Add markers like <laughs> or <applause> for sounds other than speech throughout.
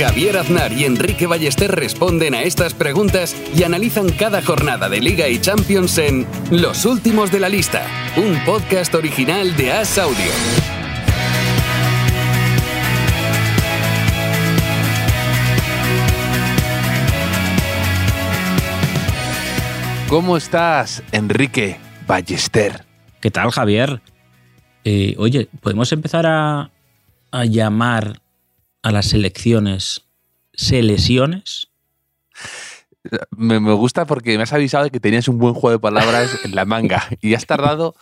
Javier Aznar y Enrique Ballester responden a estas preguntas y analizan cada jornada de Liga y Champions en Los Últimos de la Lista, un podcast original de As Audio. ¿Cómo estás, Enrique Ballester? ¿Qué tal, Javier? Eh, oye, ¿podemos empezar a, a llamar a las selecciones selesiones? Me, me gusta porque me has avisado de que tenías un buen juego de palabras en la manga y has tardado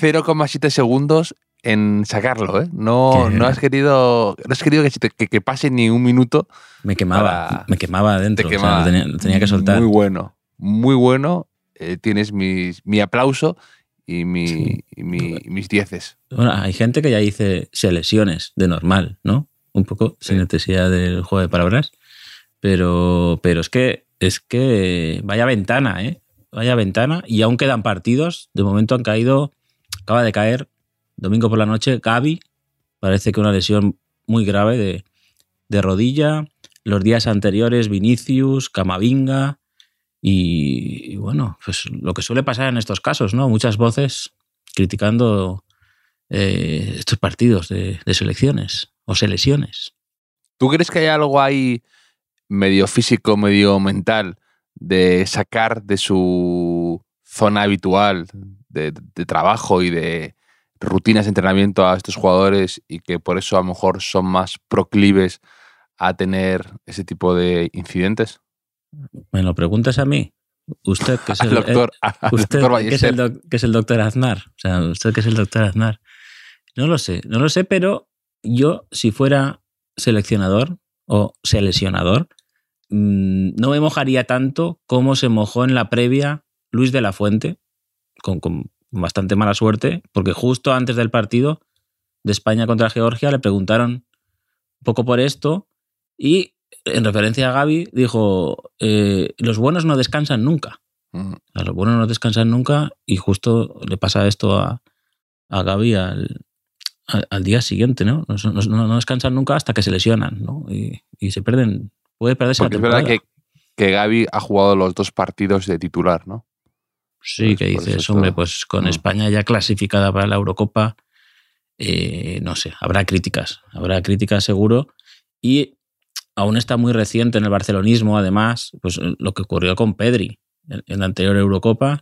0,7 segundos en sacarlo, ¿eh? No, ¿Qué? no has querido, no has querido que, se te- que- que pase ni un minuto. Me quemaba, Para- me quemaba adentro. Te o sea, quemaba. lo tenía, lo tenía que soltar. Muy bueno, muy bueno. Eh, tienes mis- mi aplauso y, mi, Sí. y mi- mis dieces. Bueno, hay gente que ya dice selecciones de normal, ¿no? Un poco sin necesidad del juego de palabras. Pero, pero es que es que vaya ventana, ¿eh? Vaya ventana. Y aún quedan partidos. De momento han caído. Acaba de caer domingo por la noche Gaby. Parece que una lesión muy grave de, de rodilla. Los días anteriores, Vinicius, Camavinga. Y, y bueno, pues lo que suele pasar en estos casos, ¿no? Muchas voces criticando eh, estos partidos de, de selecciones o selecciones. ¿Tú crees que hay algo ahí medio físico, medio mental, de sacar de su zona habitual de, de trabajo y de rutinas de entrenamiento a estos jugadores y que por eso a lo mejor son más proclives a tener ese tipo de incidentes? ¿Me lo preguntas a mí? Usted que es <laughs> el, doctor, <laughs> eh, usted doctor que es, el Ballester. doc- que es el doctor Aznar. O sea, usted que es el doctor Aznar. No lo sé, no lo sé, pero yo, si fuera seleccionador o seleccionador, mm, no me mojaría tanto como se mojó en la previa Luis de la Fuente, con, con bastante mala suerte, porque justo antes del partido de España contra Georgia le preguntaron un poco por esto y en referencia a Gaby dijo, eh, los buenos no descansan nunca. A los buenos no descansan nunca y justo le pasa esto a, a Gaby al, al, al día siguiente, ¿no? No, no- no descansan nunca hasta que se lesionan, ¿no? Y, y se pierden, puede perderse Porque la es verdad que, que Gaby ha jugado los dos partidos de titular, ¿no? Sí, Pues que dices, es hombre, todo. pues con Mm. España ya clasificada para la Eurocopa, eh, no sé, habrá críticas, habrá críticas seguro. Y aún está muy reciente en el barcelonismo, además, pues lo que ocurrió con Pedri en, en la anterior Eurocopa,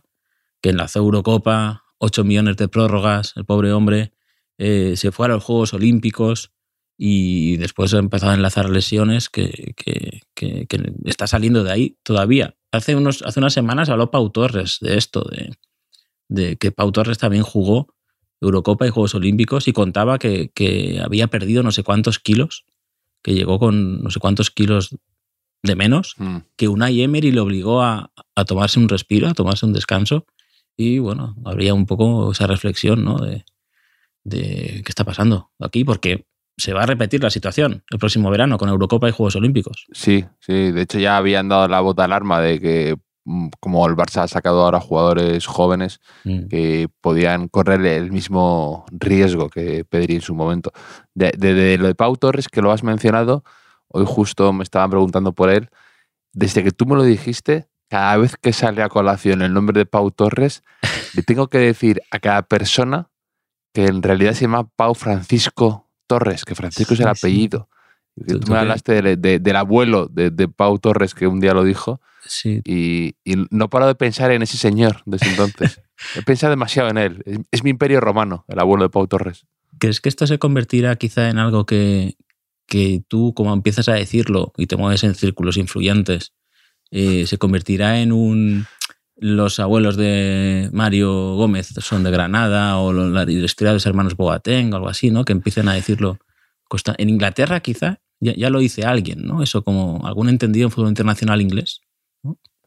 que enlazó Eurocopa, 8 millones de prórrogas, el pobre hombre, eh, se fue a los Juegos Olímpicos y después ha empezado a enlazar lesiones que, que- que- que está saliendo de ahí todavía. Hace, unos, hace unas semanas habló Pau Torres de esto, de, de que Pau Torres también jugó Eurocopa y Juegos Olímpicos y contaba que, que había perdido no sé cuántos kilos, que llegó con no sé cuántos kilos de menos, Mm. que Unai Emery le obligó a, a tomarse un respiro, a tomarse un descanso y bueno, habría un poco esa reflexión ¿no? de, de qué está pasando aquí, porque se va a repetir la situación el próximo verano con Eurocopa y Juegos Olímpicos. Sí, sí. De hecho, ya habían dado la de alarma de que, mm, como el Barça ha sacado ahora jugadores jóvenes, Mm. que podían correr el mismo riesgo que Pedri en su momento. De, de- de lo de Pau Torres, que lo has mencionado, hoy justo me estaban preguntando por él. Desde que tú me lo dijiste, cada vez que sale a colación el nombre de Pau Torres, <laughs> le tengo que decir a cada persona que en realidad se llama Pau Francisco Torres, que Francisco es el sí. apellido. Tú- me hablaste de- de- del abuelo de, de Pau Torres, que un día lo dijo, Sí, y, y no paro de pensar en ese señor desde entonces. <laughs> He pensado demasiado en él. Es, es mi imperio romano, el abuelo de Pau Torres. ¿Crees que esto se convertirá quizá en algo que, que tú, como empiezas a decirlo y te mueves en círculos influyentes, eh, se convertirá en un... Los abuelos de Mario Gómez son de Granada o la historia de los hermanos Boateng o algo así, ¿no? Que empiecen a decirlo. En Inglaterra, quizá, ya, ya lo dice alguien, ¿no? Eso como algún entendido en fútbol internacional inglés.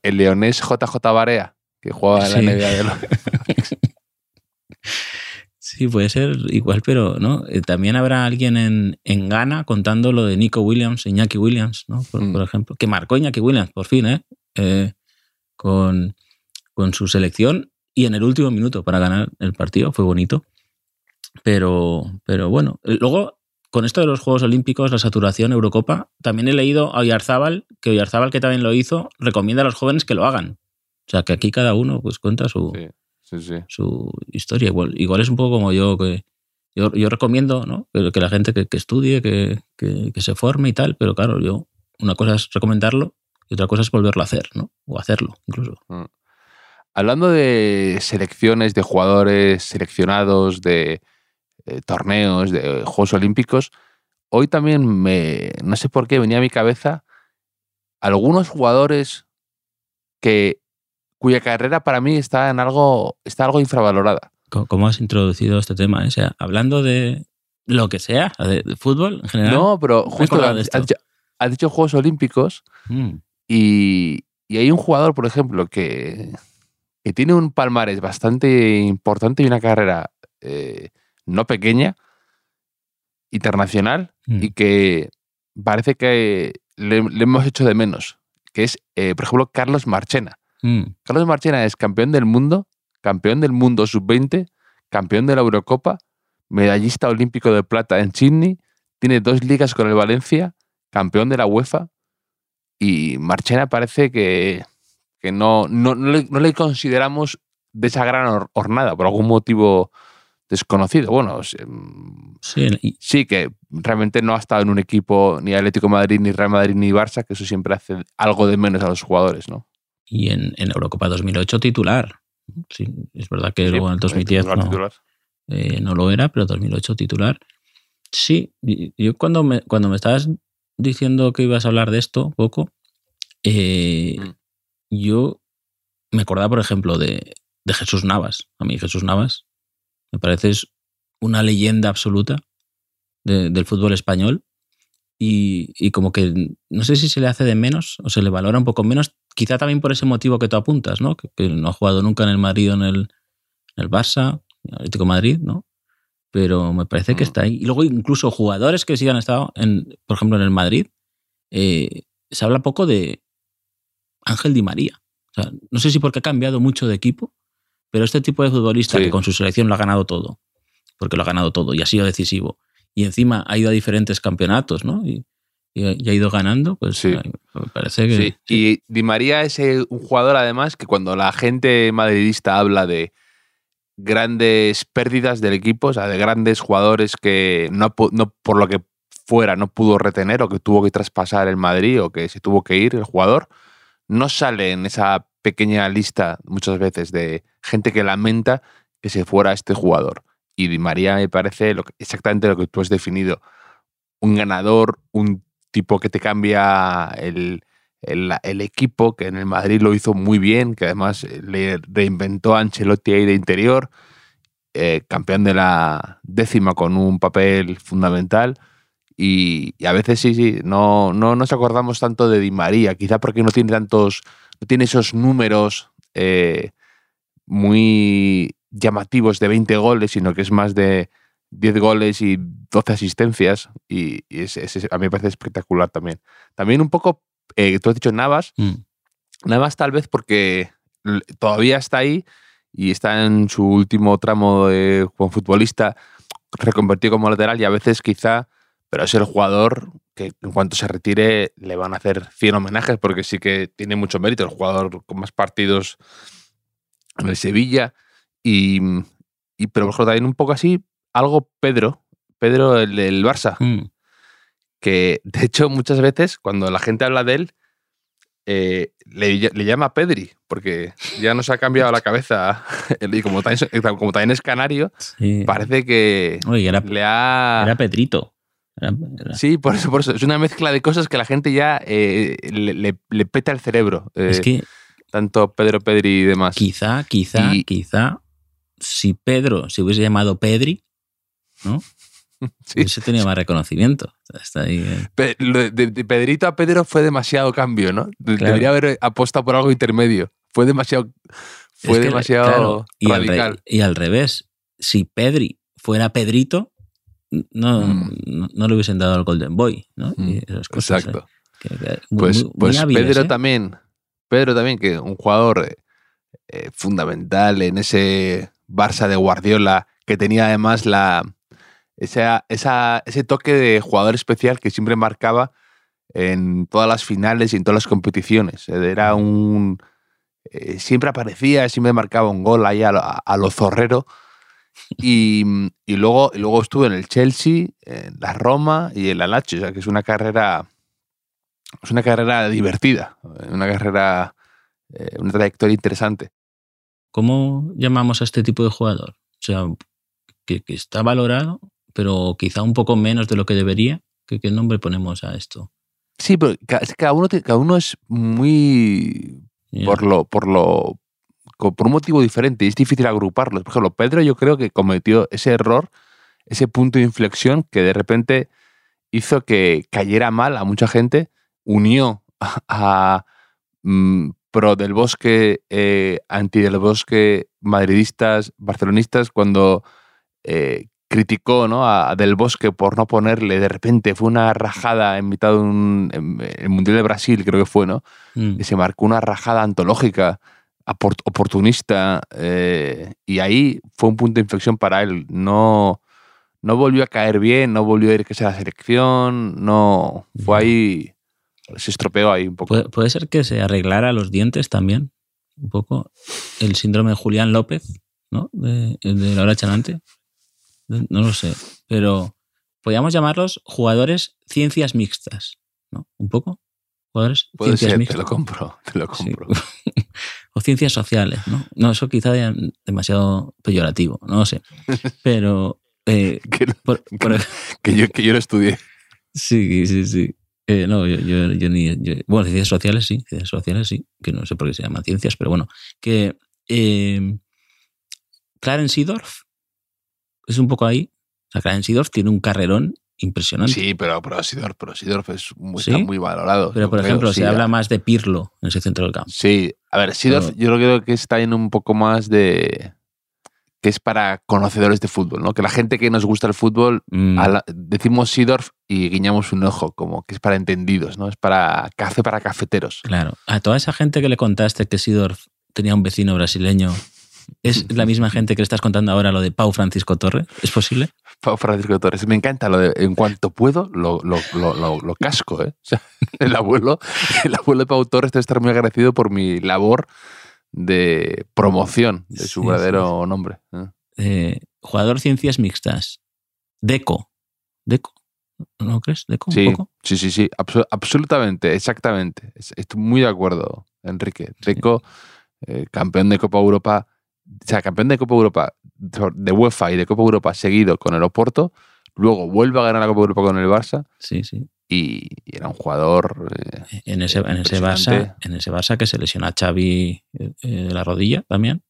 El leonés JJ Barea, que juega en la Sí. NBA de los... <laughs> Sí, puede ser igual, pero ¿no? Eh, también habrá alguien en, en Ghana contando lo de Nico Williams, Iñaki Williams, ¿no? Por, Mm. por ejemplo, que marcó Iñaki Williams, por fin, ¿eh? Eh, con, con su selección y en el último minuto para ganar el partido, fue bonito. Pero, pero bueno, Eh, luego con esto de los Juegos Olímpicos, la saturación, Eurocopa, también he leído a Oyarzábal, que Oyarzábal, que también lo hizo, recomienda a los jóvenes que lo hagan. O sea, que aquí cada uno pues cuenta su, Sí, sí, sí. su historia. Igual, igual es un poco como yo, que yo, yo recomiendo ¿no? que, que la gente que, que estudie, que, que- que se forme y tal, pero claro, yo una cosa es recomendarlo y otra cosa es volverlo a hacer, ¿no? O hacerlo, incluso. Hablando de selecciones, de jugadores seleccionados, de eh, torneos, de Juegos Olímpicos, hoy también me, no sé por qué, venía a mi cabeza algunos jugadores que cuya carrera para mí está en algo, está algo infravalorada. ¿Cómo has introducido este tema? O sea, hablando de lo que sea, de, de fútbol en general. No, pero justo dicho, has dicho Juegos Olímpicos Mm, y, y hay un jugador, por ejemplo, que, que tiene un palmarés bastante importante y una carrera eh, no pequeña, internacional, mm. y que parece que le, le hemos hecho de menos, que es, eh, por ejemplo, Carlos Marchena. Mm, Carlos Marchena es campeón del mundo, campeón del mundo sub-20, campeón de la Eurocopa, medallista olímpico de plata en Sydney, tiene dos ligas con el Valencia, campeón de la UEFA, y Marchena parece que, que no, no, no le, no le consideramos de esa gran hor- hornada, por algún motivo desconocido. Bueno, Sí, y- sí que realmente no ha estado en un equipo ni Atlético de Madrid, ni Real Madrid, ni Barça, que eso siempre hace algo de menos a los jugadores, ¿no? y en, en Eurocopa 2008 titular. Sí, es verdad que Sí, luego en el 2010 titular, no, titular. eh, no lo era, pero 2008 titular. Sí, yo cuando me, cuando me estabas diciendo que ibas a hablar de esto poco, eh, Mm. Yo me acordaba, por ejemplo, de, de Jesús Navas. A mí Jesús Navas me parece es una leyenda absoluta de- del fútbol español y, y como que no sé si se le hace de menos o se le valora un poco menos, quizá también por ese motivo que tú apuntas, ¿no? Que, que no ha jugado nunca en el Madrid o en el, en el Barça, en el Atlético de Madrid, ¿no? Pero me parece que Mm. está ahí. Y luego incluso jugadores que sí han estado, en, por ejemplo, en el Madrid, eh, se habla poco de Ángel Di María. O sea, no sé si porque ha cambiado mucho de equipo, pero este tipo de futbolista Sí. que con su selección lo ha ganado todo, porque lo ha ganado todo y ha sido decisivo, y encima ha ido a diferentes campeonatos, ¿no? Y, y ha, y ha ido ganando, pues Sí. me parece que... Sí, y Di María es un jugador además que cuando la gente madridista habla de grandes pérdidas del equipo, o sea, de grandes jugadores que no, no por lo que fuera no pudo retener o que tuvo que traspasar el Madrid o que se tuvo que ir el jugador, no sale en esa pequeña lista muchas veces de gente que lamenta que se fuera este jugador. Y Di María me parece lo que- exactamente lo que tú has definido. Un ganador, un tipo que te cambia el, el, equipo, que en el Madrid lo hizo muy bien, que además eh, le reinventó a Ancelotti ahí de interior, eh, campeón de la décima con un papel fundamental. Y, y a veces sí, sí, no, no nos acordamos tanto de Di María, quizá porque no tiene tantos, no tiene esos números eh, muy llamativos de 20 goles, sino que es más de 10 goles y 12 asistencias. Y, y es- es- a mí me parece espectacular también. También un poco, eh, tú has dicho Navas, Mm. Navas tal vez porque todavía está ahí y está en su último tramo de, como futbolista reconvertido como lateral y a veces quizá, pero es el jugador que en cuanto se retire le van a hacer 100 homenajes porque sí que tiene mucho mérito, el jugador con más partidos en el Sevilla y, y pero ejemplo, también un poco así, algo Pedro, Pedro el del Barça, Mm. que de hecho muchas veces cuando la gente habla de él eh, le, ll- le llama Pedri, porque ya nos ha cambiado la cabeza <laughs> y como también, es- como también es canario, Sí. parece que Oye, era, le ha... era Pedrito. Era- era- Sí, por eso, por eso. Es una mezcla de cosas que la gente ya eh, le, le- le peta el cerebro. eh, es que tanto Pedro Pedri y demás. quizá, quizá, Y- quizá, si Pedro se hubiese llamado Pedri, ¿no? <laughs> Sí. Ese tenía más reconocimiento. Está ahí. eh. Pe- de, de Pedrito a Pedro fue demasiado cambio, ¿no? Claro. Debería haber apostado por algo intermedio. Fue demasiado, fue Es que, demasiado claro, y al, re- radical. y al revés, si Pedri fuera Pedrito, no, Mm. no, no le hubiesen dado el Golden Boy, ¿no? Mm, esas cosas, Exacto. ¿eh? Que- que- muy- Pues, muy- muy pues hábiles, Pedro ¿eh? también, Pedro también, que un jugador eh, eh, fundamental en ese Barça de Guardiola, que tenía además la, esa, esa- ese toque de jugador especial que siempre marcaba en todas las finales y en todas las competiciones. Eh, Era un... eh, siempre aparecía, siempre marcaba un gol ahí a lo, a lo zorrero. Y, y luego, y luego estuvo en el Chelsea, en la Roma y en la Lazio, o sea que es una carrera es una carrera divertida, una carrera, eh, una trayectoria interesante. ¿Cómo llamamos a este tipo de jugador? O sea, que, que está valorado, pero quizá un poco menos de lo que debería. ¿Qué, qué nombre ponemos a esto? Sí, pero cada uno, cada uno es muy por lo, por lo, por un motivo diferente y es difícil agruparlos. Por ejemplo, Pedro yo creo que cometió ese error, ese punto de inflexión que de repente hizo que cayera mal a mucha gente, unió a, a, mm, pro del bosque, eh, anti del bosque, madridistas, barcelonistas, cuando eh, criticó ¿no? a, Del Bosque por no ponerle, de repente fue una rajada en mitad de un en el Mundial de Brasil, creo que fue, ¿no? Mm. que se marcó una rajada antológica, oportunista, eh, y ahí fue un punto de inflexión para él. No, no volvió a caer bien, no volvió a ir que sea la selección, no, fue ahí, se estropeó ahí un poco. ¿Puede, puede ser que se arreglara los dientes también, un poco. El síndrome de Julián López, ¿no? De, de Laura Chanante. No lo sé. Pero podríamos llamarlos jugadores ciencias mixtas, ¿no? Un poco. Jugadores Puede ciencias ser, te mixtas. lo compro, te lo Sí. <laughs> o ciencias sociales, ¿no? No, eso quizá ya demasiado peyorativo, no lo sé. <laughs> Pero. eh, <laughs> Que, por- yo, que yo lo estudié. Sí, sí, sí. Eh, no, yo, yo, yo ni. yo- bueno, ciencias sociales sí, ciencias sociales sí, que no sé por qué se llaman ciencias, pero bueno. Que. Eh, Clarence Seedorf es un poco ahí. O sea, Clarence Seedorf tiene un carrerón impresionante. Sí, pero, pero Sidorf, pero Sidorf es muy, ¿Sí? está muy valorado. pero, por creo, ejemplo, sí, se habla más de Pirlo en ese centro del campo. Sí, a ver, Sidorf Pero- yo creo que está en un poco más de... que es para conocedores de fútbol, ¿no? Que la gente que nos gusta el fútbol, Mm, la- decimos Sidorf y guiñamos un ojo, como que es para entendidos, ¿no? Es para café para cafeteros. Claro. A toda esa gente que le contaste que Seedorf tenía un vecino brasileño, ¿es <laughs> la misma gente que le estás contando ahora lo de Pau Francisco Torre? ¿Es posible? Francisco Torres. Me encanta lo de en cuanto puedo, lo, lo, lo, lo- casco, ¿eh? <laughs> O sea, el abuelo, el abuelo de Pau Torres debe estar muy agradecido por mi labor de promoción de su Sí, verdadero nombre. ¿eh? Eh, jugador ciencias mixtas. Deco. Deco. ¿No crees? Deco Sí, un poco. sí, sí, sí, abso- absolutamente, exactamente. Es- Estoy muy de acuerdo, Enrique. Deco, eh, campeón de Copa Europa, o sea, campeón de Copa Europa de UEFA y de Copa Europa seguido con el Oporto, luego vuelve a ganar la Copa Europa con el Barça Sí, sí. y, y era un jugador eh, En ese, en ese Barça, en ese Barça que se lesiona a Xavi eh, eh, de la rodilla también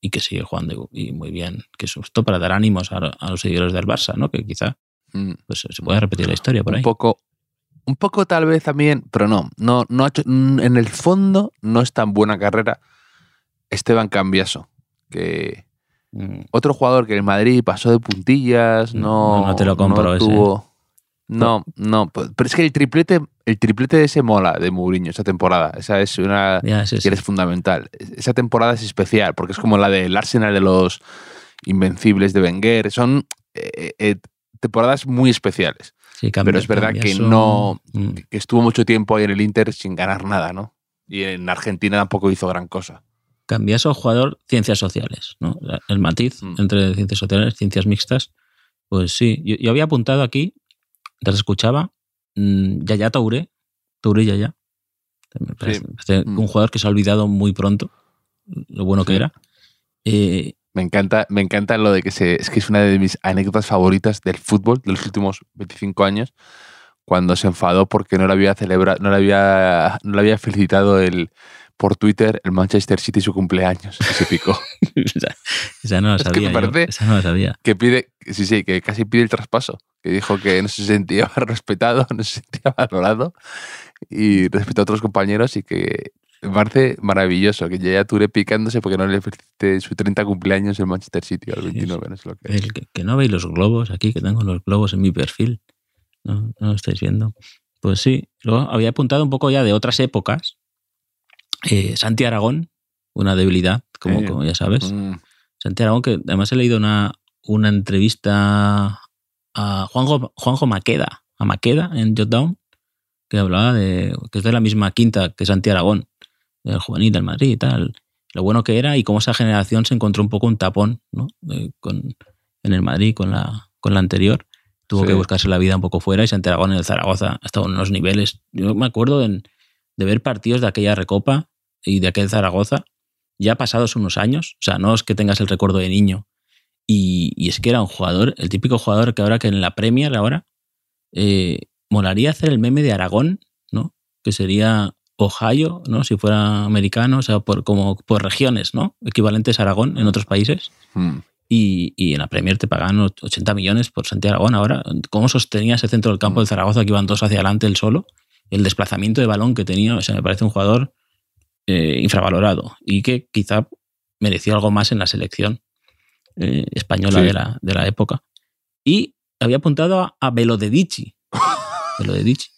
y que sigue jugando y muy bien. Que susto para dar ánimos a, a los seguidores del Barça, ¿no? Que quizá mm, pues, se pueda repetir la historia por un ahí. poco, un poco tal vez también, pero no, no, no ha hecho, en el fondo no es tan buena carrera Esteban Cambiaso, que otro jugador que en Madrid pasó de puntillas, no, No, no te lo compro ese. tuvo- No, no, pues, pero es que el triplete, el triplete de ese mola de Mourinho esa temporada. Esa es una Ya, ese que sí. es fundamental. Esa temporada es especial porque es como la del Arsenal de los Invencibles de Wenger. Son eh, eh, temporadas muy especiales. Sí, cambia- pero es verdad que su- no- Mm. Que estuvo mucho tiempo ahí en el Inter sin ganar nada, ¿no? Y en Argentina tampoco hizo gran cosa. Cambiaso, jugador ciencias sociales, ¿no? El matiz Mm. entre ciencias sociales, ciencias mixtas. Pues sí, yo, yo había apuntado aquí, mientras escuchaba, mm, Yaya Touré, Touré Yaya. Parece Mm. un jugador que se ha olvidado muy pronto, lo bueno que Sí. era. Eh, Me encanta, me encanta lo de que se, es que es una de mis anécdotas favoritas del fútbol de los últimos 25 años, cuando se enfadó porque no le había celebrado, no le había, no le había felicitado el por Twitter el Manchester City su cumpleaños. Y se picó. <laughs> esa, esa no la Es que sabía. me yo, parece- Esa no la sabía. que pide, sí, sí, que casi pide el traspaso. Que dijo que no se sentía <laughs> respetado, no se sentía valorado y respetó a otros compañeros y que me parece maravilloso que ya Touré picándose porque no le felicite su 30 cumpleaños en Manchester City al 29, no sé lo que El que, que no veis los globos aquí, que tengo los globos en mi perfil. No, no lo estáis viendo. Pues sí, luego había apuntado un poco ya de otras épocas. Eh, Santi Aragón, una debilidad, como, Sí. como ya sabes. Mm, Santi Aragón, que además he leído una, una entrevista a Juanjo, Juanjo Maqueda, a Maqueda en Jotdown, que hablaba de que es de la misma quinta que Santi Aragón, del juvenil del Madrid y tal. Lo bueno que era y cómo esa generación se encontró un poco un tapón ¿no? Eh, con, en el Madrid con la, con la anterior. Tuvo Sí. que buscarse la vida un poco fuera y Santi Aragón en el Zaragoza ha estado en unos niveles. Yo me acuerdo en- de ver partidos de aquella recopa y de aquel Zaragoza ya pasados unos años. O sea, no es que tengas el recuerdo de niño. Y, y es que era un jugador, el típico jugador que ahora que en la Premier ahora eh, molaría hacer el meme de Aragón, ¿no? Que sería Ohio, ¿no? Si fuera americano, o sea, por, como por regiones, ¿no? Equivalentes a Aragón en otros países. mm. Y, y en la Premier te pagan 80 millones por Santiago Aragón. Ahora, ¿cómo sostenía ese centro del campo Mm. del Zaragoza que iban dos hacia adelante él solo? El desplazamiento de balón que tenía, o sea, me parece un jugador eh, infravalorado y que quizá mereció algo más en la selección eh, española Sí. de, la, de la época. Y había apuntado a, a Belodedici. Belodedici.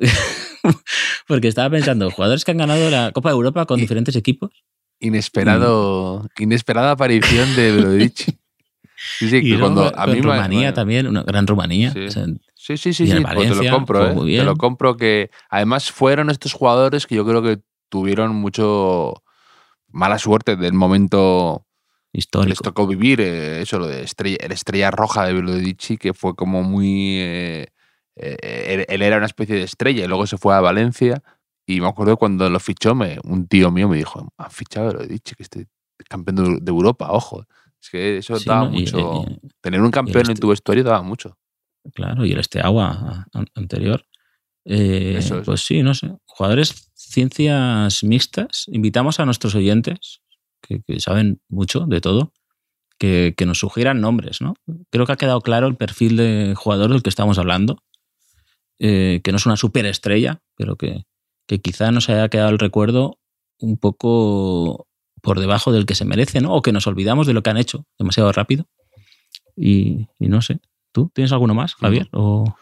<laughs> <laughs> Porque estaba pensando, jugadores que han ganado la Copa de Europa con diferentes equipos. Inesperado, Mm. inesperada aparición de Belodici. <laughs> Sí, sí, Y cuando a mí Rumanía me- también, una gran Rumanía. Sí. O sea, Sí, sí, sí, sí, pues te lo compro, ¿eh? Te lo compro que además fueron estos jugadores que yo creo que tuvieron mucho mala suerte del momento que les histórico. tocó vivir, eh, eso, lo de estrella, el estrella roja de Belodici, que fue como muy... eh, eh, él, él era una especie de estrella y luego se fue a Valencia y me acuerdo cuando lo fichó, me, un tío mío me dijo, han fichado a Belodici, que este campeón de, de Europa, ojo. Es que eso Sí, daba ¿no? Y- mucho... y- tener un campeón en este- tu vestuario daba mucho. claro, y el este agua an- anterior. Eh, Eso es. Pues sí, no sé. Jugadores ciencias mixtas. Invitamos a nuestros oyentes, que, que saben mucho de todo, que, que nos sugieran nombres, ¿no? Creo que ha quedado claro el perfil de jugador del que estamos hablando. eh, que no es una superestrella, pero que, que quizá nos haya quedado el recuerdo un poco por debajo del que se merece, ¿no? O que nos olvidamos de lo que han hecho demasiado rápido. Y, y no sé. ¿Tú tienes alguno más, Javier? O...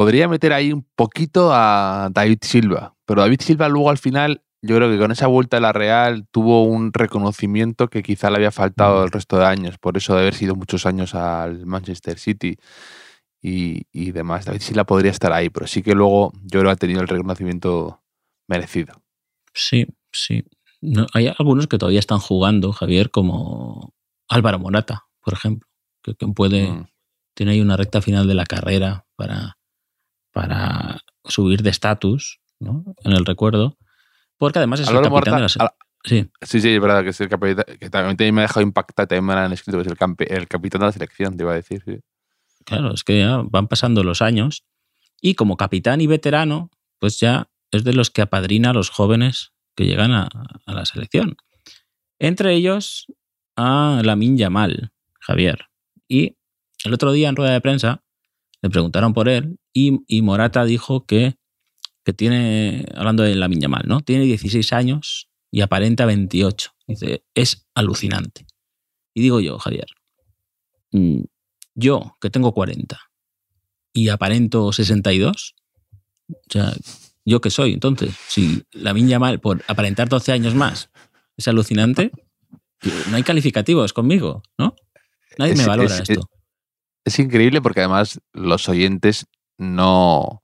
Podría meter ahí un poquito a David Silva, pero David Silva luego al final, yo creo que con esa vuelta a la Real tuvo un reconocimiento que quizá le había faltado Mm. el resto de años, por eso de haber sido muchos años al Manchester City y, y demás. David Silva podría estar ahí, pero sí que luego yo creo que ha tenido el reconocimiento merecido. Sí, sí. No, hay algunos que todavía están jugando, Javier, como Álvaro Morata, por ejemplo, que, que puede, Mm. tiene ahí una recta final de la carrera para, para subir de estatus ¿no? en el recuerdo, porque además es el Álvaro capitán Morata- de la Sí, Sí, sí, es verdad que es el capitán, que también me ha dejado impactado, también me han escrito, que es el, campe- el capitán de la selección, te iba a decir. sí. claro, es que ya van pasando los años y como capitán y veterano, pues ya es de los que apadrina a los jóvenes que llegan a, a la selección. Entre ellos a Lamin Yamal, Javier. Y el otro día en rueda de prensa le preguntaron por él y, y Morata dijo que, que tiene, hablando de Lamin Yamal, ¿no? Tiene 16 años y aparenta 28. Dice, es alucinante. Y digo yo, Javier, mm, yo que tengo 40 y aparento 62, o sea, ¿yo qué soy? Entonces, si la Yamal por aparentar 12 años más es alucinante, no hay calificativos conmigo, ¿no? Nadie me valora es- esto. Es increíble porque además los oyentes no,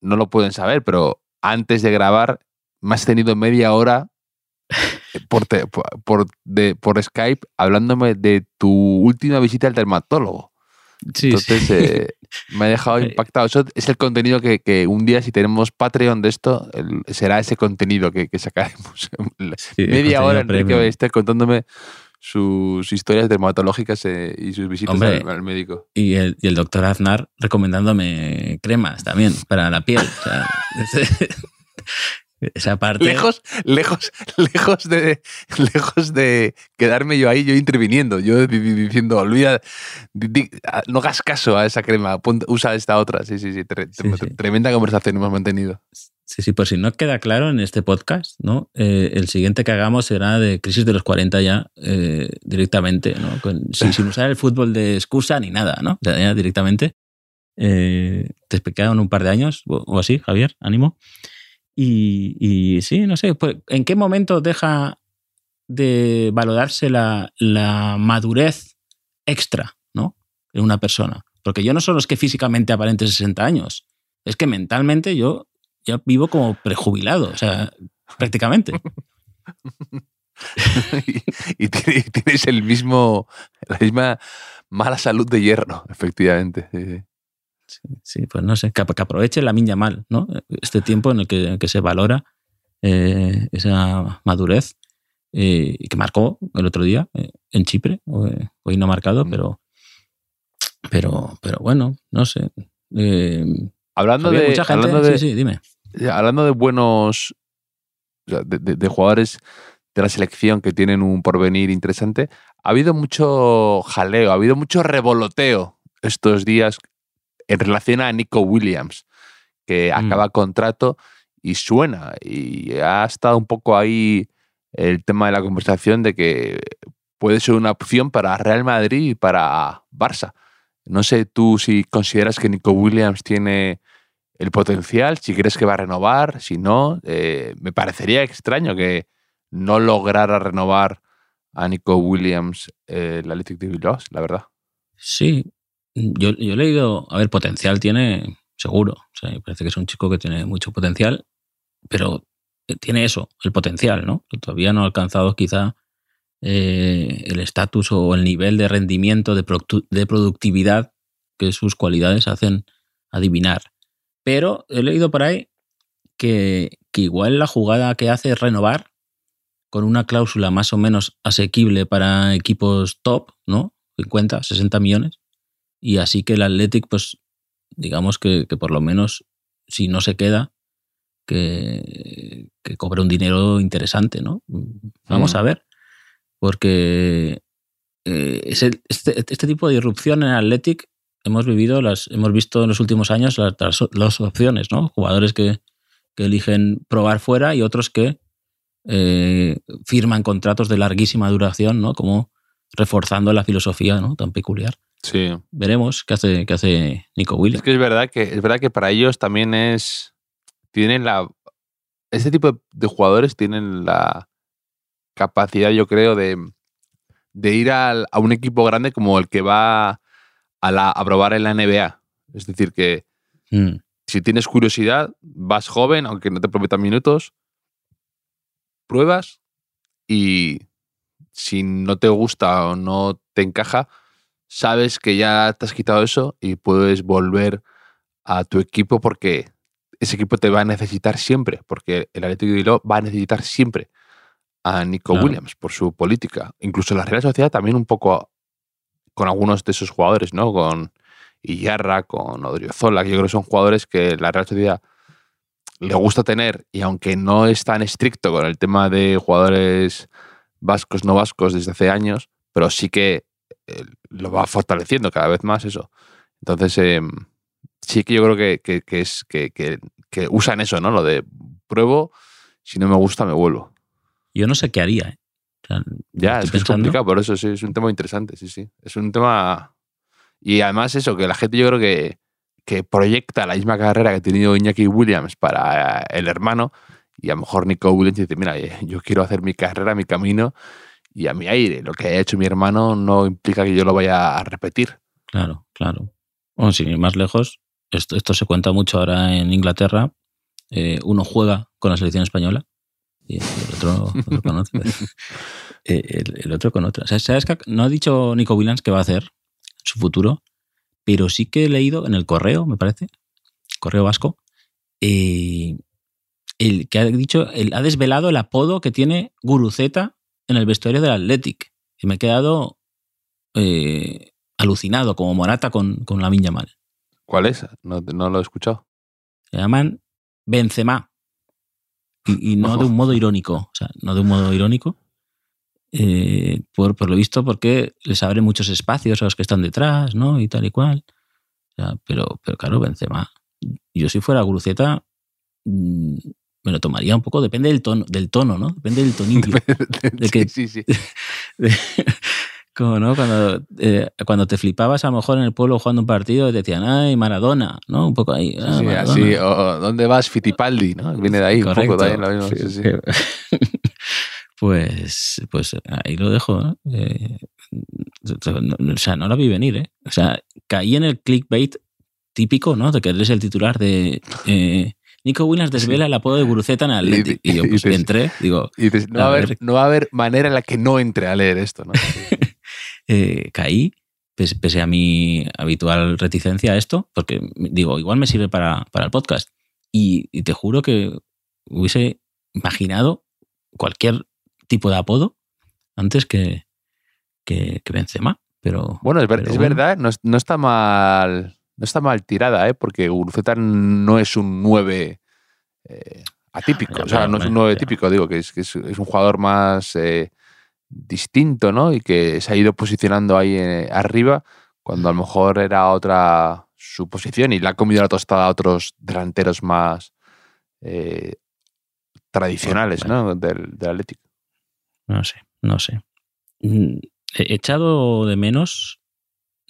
no lo pueden saber, pero antes de grabar me has tenido media hora por, te- por, por- de- por Skype hablándome de tu última visita al dermatólogo. Sí, Entonces sí. eh, me ha dejado Eh, <laughs> impactado. Eso es el contenido que, que un día, si tenemos Patreon de esto, el- será ese contenido que, que sacaremos. <laughs> Sí, media hora Enrique estar contándome sus historias dermatológicas eh, y sus visitas Hombre, al, al médico. Y el, y el doctor Aznar recomendándome cremas también para la piel. O sea, <laughs> esa parte. Lejos, lejos, lejos de, lejos de quedarme yo ahí, yo interviniendo, yo di- di- diciendo, olvida, di- no hagas caso a esa crema, usa esta otra. Sí, sí, sí, tre- Sí, tre- sí. tremenda conversación hemos mantenido. Sí, sí, por si no queda claro en este podcast, ¿no? Eh, el siguiente que hagamos será de crisis de los 40 ya eh, directamente, ¿no? Sin, usar el fútbol de excusa ni nada, ¿no? Directamente. Eh, te explicaron un par de años o, o así, Javier, ánimo. Y, y sí, no sé, pues, ¿en qué momento deja de valorarse la, la madurez extra, ¿no? En una persona. Porque yo no solo es que físicamente aparente 60 años, es que mentalmente yo ya vivo como prejubilado, o sea, <laughs> prácticamente. y, y tiene- y tienes el mismo, la misma mala salud de hierro, efectivamente. sí, sí. Sí, sí, pues no sé, que, aproveche la miña mal, ¿no? Este tiempo en el que, en que se valora eh, esa madurez eh, que marcó el otro día eh, en Chipre, hoy, hoy no ha marcado, pero, pero, pero bueno, no sé. Eh, Hablando, había de, mucha gente, hablando de, sí, sí, dime. Hablando de buenos, de, de- de jugadores de la selección que tienen un porvenir interesante, ha habido mucho jaleo, ha habido mucho revoloteo estos días en relación a Nico Williams, que Mm. acaba contrato y suena. Y ha estado un poco ahí el tema de la conversación de que puede ser una opción para Real Madrid y para Barça. No sé tú si consideras que Nico Williams tiene el potencial, si crees que va a renovar, si no, eh, me parecería extraño que no lograra renovar a Nico Williams eh, el Athletic la verdad. Sí, yo, he leído, a ver, potencial tiene seguro. O sea, me parece que es un chico que tiene mucho potencial, pero tiene eso, el potencial, ¿no? Todavía no ha alcanzado quizá eh, el estatus o el nivel de rendimiento, de productividad que sus cualidades hacen adivinar. Pero he leído por ahí que, que igual la jugada que hace es renovar con una cláusula más o menos asequible para equipos top, ¿no? 50, 60 millones. Y así que el Athletic, pues, digamos que, que por lo menos, si no se queda, que, que cobre un dinero interesante, ¿no? Vamos Mm. a ver. Porque eh, ese- este, este tipo de irrupción en el Athletic hemos vivido, las, hemos visto en los últimos años las, las- las opciones, ¿no? Jugadores que, que eligen probar fuera y otros que eh, firman contratos de larguísima duración, ¿no? Como reforzando la filosofía ¿no? tan peculiar. Sí. Veremos qué hace, qué hace Nico Williams. Es que es verdad que es verdad que para ellos también es tienen la este tipo de, de jugadores tienen la capacidad, yo creo, de, de ir al- a un equipo grande como el que va a, la, a probar en la NBA. Es decir, que Mm, si tienes curiosidad, vas joven, aunque no te prometan minutos, pruebas y si no te gusta o no te encaja, sabes que ya te has quitado eso y puedes volver a tu equipo porque ese equipo te va a necesitar siempre, porque el Atlético de Bilbao va a necesitar siempre a Nico Claro. Williams por su política. Incluso la Real Sociedad también un poco con algunos de esos jugadores, ¿no? Con Iyarra, con Odriozola, que yo creo que son jugadores que la Real Sociedad le gusta tener y aunque no es tan estricto con el tema de jugadores vascos, no vascos desde hace años, pero sí que eh, lo va fortaleciendo cada vez más eso. Entonces, eh, sí que yo creo que, que- es que, que- que usan eso, ¿no? Lo de pruebo, si no me gusta me vuelvo. Yo no sé qué haría. ¿eh? O sea, Ya, es que es pensando- complicado, por eso sí, es un tema interesante, sí, sí. Es un tema... Y además eso, que la gente yo creo que, que proyecta la misma carrera que ha tenido Iñaki Williams para el hermano y a lo mejor Nico Williams dice, mira, eh, yo quiero hacer mi carrera, mi camino y a mi aire. Lo que ha hecho mi hermano no implica que yo lo vaya a repetir. Claro, claro. Bueno, sin ir más lejos, esto, esto se cuenta mucho ahora en Inglaterra. Eh, uno juega con la selección española y el otro, otro con otra. <laughs> Eh, el, el otro con otra. O sea, ¿Sabes que no ha dicho Nico Williams qué va a hacer en su futuro? Pero sí que he leído en el correo, me parece, correo vasco, eh, el que ha dicho, el, ha desvelado el apodo que tiene Guruceta en el vestuario del Athletic. Y me he quedado eh, alucinado, como Morata con, con la Minya Mal. ¿Cuál es? No, no lo he escuchado. Se llaman Benzema. Y, no de un modo irónico, o sea, no de un modo irónico, eh, por, por, lo visto porque les abre muchos espacios a los que están detrás, ¿no? Y tal y cual. pero, pero claro, Benzema, yo si fuera Guruceta, mm, me lo tomaría un poco, depende del tono, del tono ¿no? Depende del tonillo. <laughs> de que, <laughs> sí, sí. <laughs> como, ¿no? Cuando, eh, cuando te flipabas a lo mejor en el pueblo jugando un partido te decían, ay, Maradona, ¿no? Un poco ahí. Ah, sí, así, o ¿dónde vas? Fitipaldi, ¿no? Viene de ahí, un poco de ahí, lo mismo. Sí, <laughs> pues, pues ahí lo dejo. Eh, o sea, no la vi venir, ¿eh? O sea, caí en el clickbait típico, ¿no? De que eres el titular de eh, Nico Williams desvela el apodo de Guruceta en Athletic. Y, yo pues entré, digo... no, va a haber, no va a haber manera en la que no entre a leer esto, ¿no? <laughs> Eh, caí, pese, a mi habitual reticencia a esto, porque digo, igual me sirve para, para el podcast. Y, te juro que hubiese imaginado cualquier tipo de apodo antes que, que, que Benzema. Pero, bueno, es, verdad, no, no, está mal no está mal tirada, ¿eh? porque Guruceta no es un 9 eh, atípico, o sea, no es un 9 típico, digo, que es, que es, un jugador más eh, distinto, ¿no? Y que se ha ido posicionando ahí eh, arriba cuando a lo mejor era otra su posición y le ha comido la tostada a otros delanteros más tradicionales, ¿no? Del, del Atlético. No sé, no sé. Mm, he echado de menos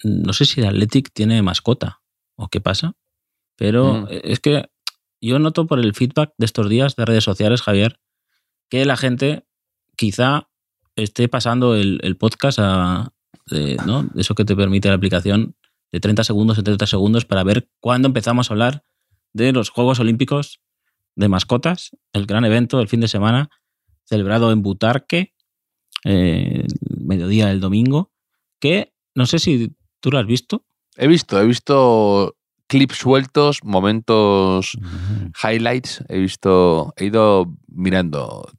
no sé si el Athletic tiene mascota o qué pasa, pero mm. es que yo noto por el feedback de estos días de redes sociales, Javier, que la gente quizá esté pasando el, podcast a, de, ¿no? eso que te permite la aplicación de 30 segundos en 30 segundos para ver cuándo empezamos a hablar de los Juegos Olímpicos de mascotas, el gran evento del fin de semana celebrado en Butarque, eh, mediodía del domingo, que no sé si ¿Tú lo has visto? He visto, he visto clips sueltos, momentos, highlights. He visto, he ido mirando.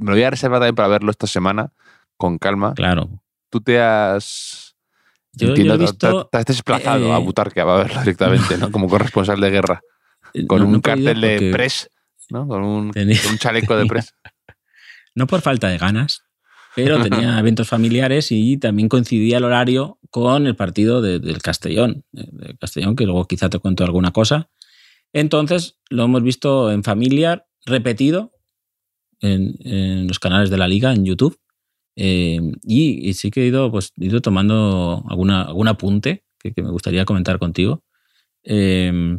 Me lo voy a reservar también para verlo esta semana con calma. Claro. Tú te has. Yo, he visto, te, has desplazado a eh, Butarque a verlo directamente, ¿no? <laughs> Como corresponsal de guerra. Con un cartel de press, ¿no? Con un, con un chaleco de press. <laughs> no por falta de ganas, pero <laughs> tenía eventos familiares y también coincidía el horario con el partido del Castellón, del Castellón, que luego quizá te cuento alguna cosa. Entonces lo hemos visto en familiar, repetido en, los canales de la liga, en YouTube. Eh, y, sí que he ido, pues, ido tomando alguna, algún apunte que, me gustaría comentar contigo. Eh,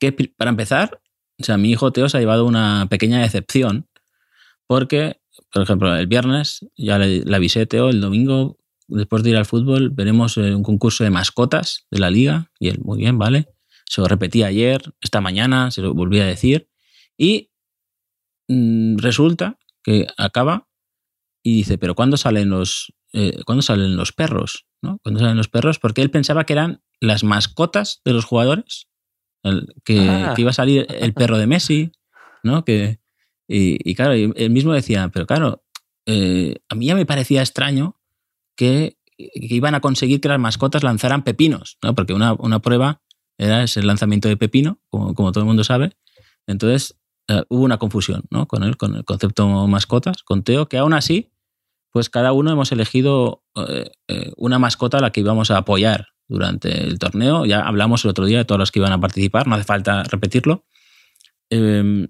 que para empezar, o sea, mi hijo Teo se ha llevado una pequeña decepción porque, por ejemplo, el viernes ya le, le avisé Teo, el domingo después de ir al fútbol, veremos eh, un concurso de mascotas de la liga. Y él, muy bien, vale. Se lo repetí ayer, esta mañana, se lo volví a decir. Y mm, resulta que acaba y dice, pero ¿cuándo salen los, eh, ¿cuándo salen los perros? ¿no? ¿Cuándo salen los perros? Porque él pensaba que eran las mascotas de los jugadores. que, ah. que, iba a salir el perro de Messi, ¿no? Que, y, claro, él mismo decía, pero claro, eh, a mí ya me parecía extraño que, iban a conseguir que las mascotas lanzaran pepinos, ¿no? porque una, prueba era ese lanzamiento de pepino, como, como todo el mundo sabe. Entonces eh, hubo una confusión ¿no? con, él, con el concepto mascotas, con Teo, que aún así, pues cada uno hemos elegido eh, una mascota a la que íbamos a apoyar durante el torneo. Ya hablamos el otro día de todos los que iban a participar, no hace falta repetirlo. Em,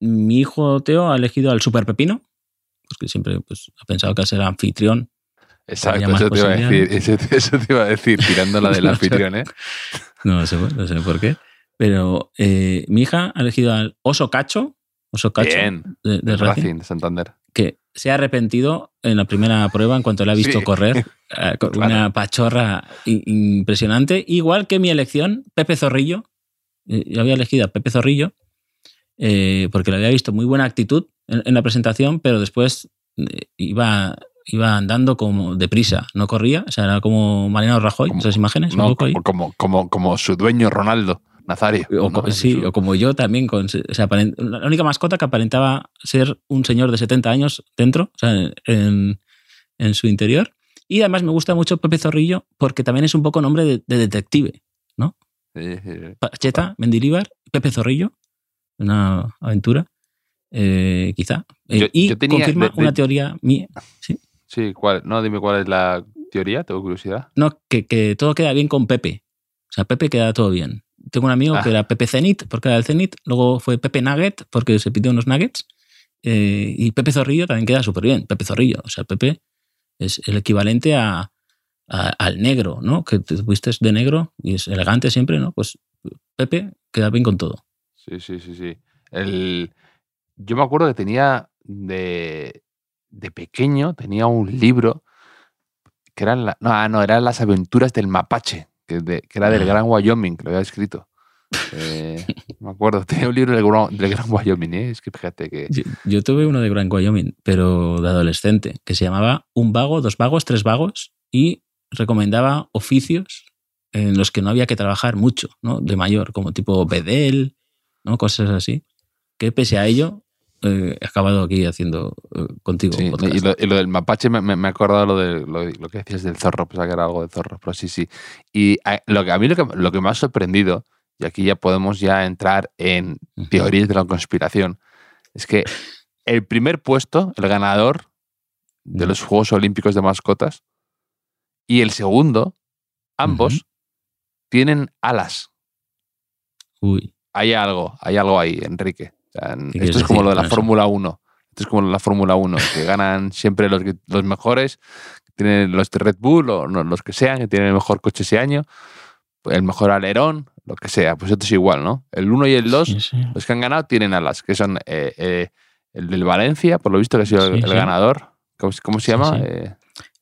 mi hijo Teo ha elegido al super pepino, porque siempre pues, ha pensado que ser anfitrión Exacto, eso te, iba a decir, eso, te iba a decir, tirando la del <laughs> anfitrión, ¿eh? No sé, no sé por qué. Pero eh, mi hija ha elegido al Oso Cacho, Oso Cacho de, Racing, de Santander. Que se ha arrepentido en la primera prueba en cuanto le ha visto correr eh, con una pachorra impresionante. Igual que mi elección, Pepe Zorrillo. Eh, yo había elegido a Pepe Zorrillo porque le había visto muy buena actitud en la presentación, pero después iba iba andando como deprisa, no corría, o sea, era como Mariano Rajoy, esas imágenes, poco ahí. Como, como, como su dueño Ronaldo. Nazario. O, sí, o como yo también. Con, o sea, la única mascota que aparentaba ser un señor de 70 años dentro, o sea, en, en, su interior. Y además me gusta mucho Pepe Zorrillo porque también es un poco nombre de, detective, ¿no? Sí, Pacheta, Mendilibar, Pepe Zorrillo, una aventura. eh, quizá. Eh, Yo- y yo tenía- confirma de- de- una teoría mía. ¿sí? Sí, ¿cuál? No, dime cuál es la teoría, tengo curiosidad. No, que, que todo queda bien con Pepe. O sea, Pepe queda todo bien. Tengo un amigo Ah. que era Pepe Zenit, porque era del Zenit. Luego fue Pepe Nugget, porque se pidió unos nuggets. eh, y Pepe Zorrillo también queda súper bien. Pepe Zorrillo. O sea, Pepe es el equivalente a, a- al negro, ¿no? Que te fuiste de negro y es elegante siempre, ¿no? Pues Pepe queda bien con todo. Sí, sí, sí, sí. El... Yo me acuerdo que tenía de, de pequeño, tenía un libro que eran la- no, ah, no, eran las aventuras del mapache, que, de- que era del Ah. Gran Wyoming, que lo había escrito. Eh, <laughs> me acuerdo, tenía un libro del, Gran- del Gran Wyoming, ¿eh? es que fíjate que... Yo, yo tuve uno de Gran Wyoming, pero de adolescente, que se llamaba Un vago, dos vagos, tres vagos y recomendaba oficios en los que no había que trabajar mucho, ¿no? De mayor, como tipo bedel, ¿no? Cosas así. Que pese a ello, eh, he acabado aquí haciendo eh, contigo. Sí, y, lo, y lo del mapache me, me, he acordado lo, de, lo, lo que decías del zorro, pensaba que era algo de zorro, pero sí, sí. Y a, lo que, a mí lo que, lo que me ha sorprendido, y aquí ya podemos ya entrar en teorías de la conspiración, es que el primer puesto, el ganador de los Juegos Olímpicos de mascotas, y el segundo, ambos, tienen alas. Uy, Hay algo, hay algo ahí, Enrique. O sea, esto es como lo de la? Fórmula 1. Esto es como la Fórmula 1, que ganan siempre los, mejores, que tienen los de Red Bull o no, los que sean, que tienen el mejor coche ese año, el mejor alerón, lo que sea. Pues esto es igual, ¿no? El 1 y el 2, sí, sí. los que han ganado, tienen alas, que son eh, eh, el del Valencia, por lo visto que ha sido el, Sí, el sí. ganador. ¿Cómo, se- cómo se llama? Eh,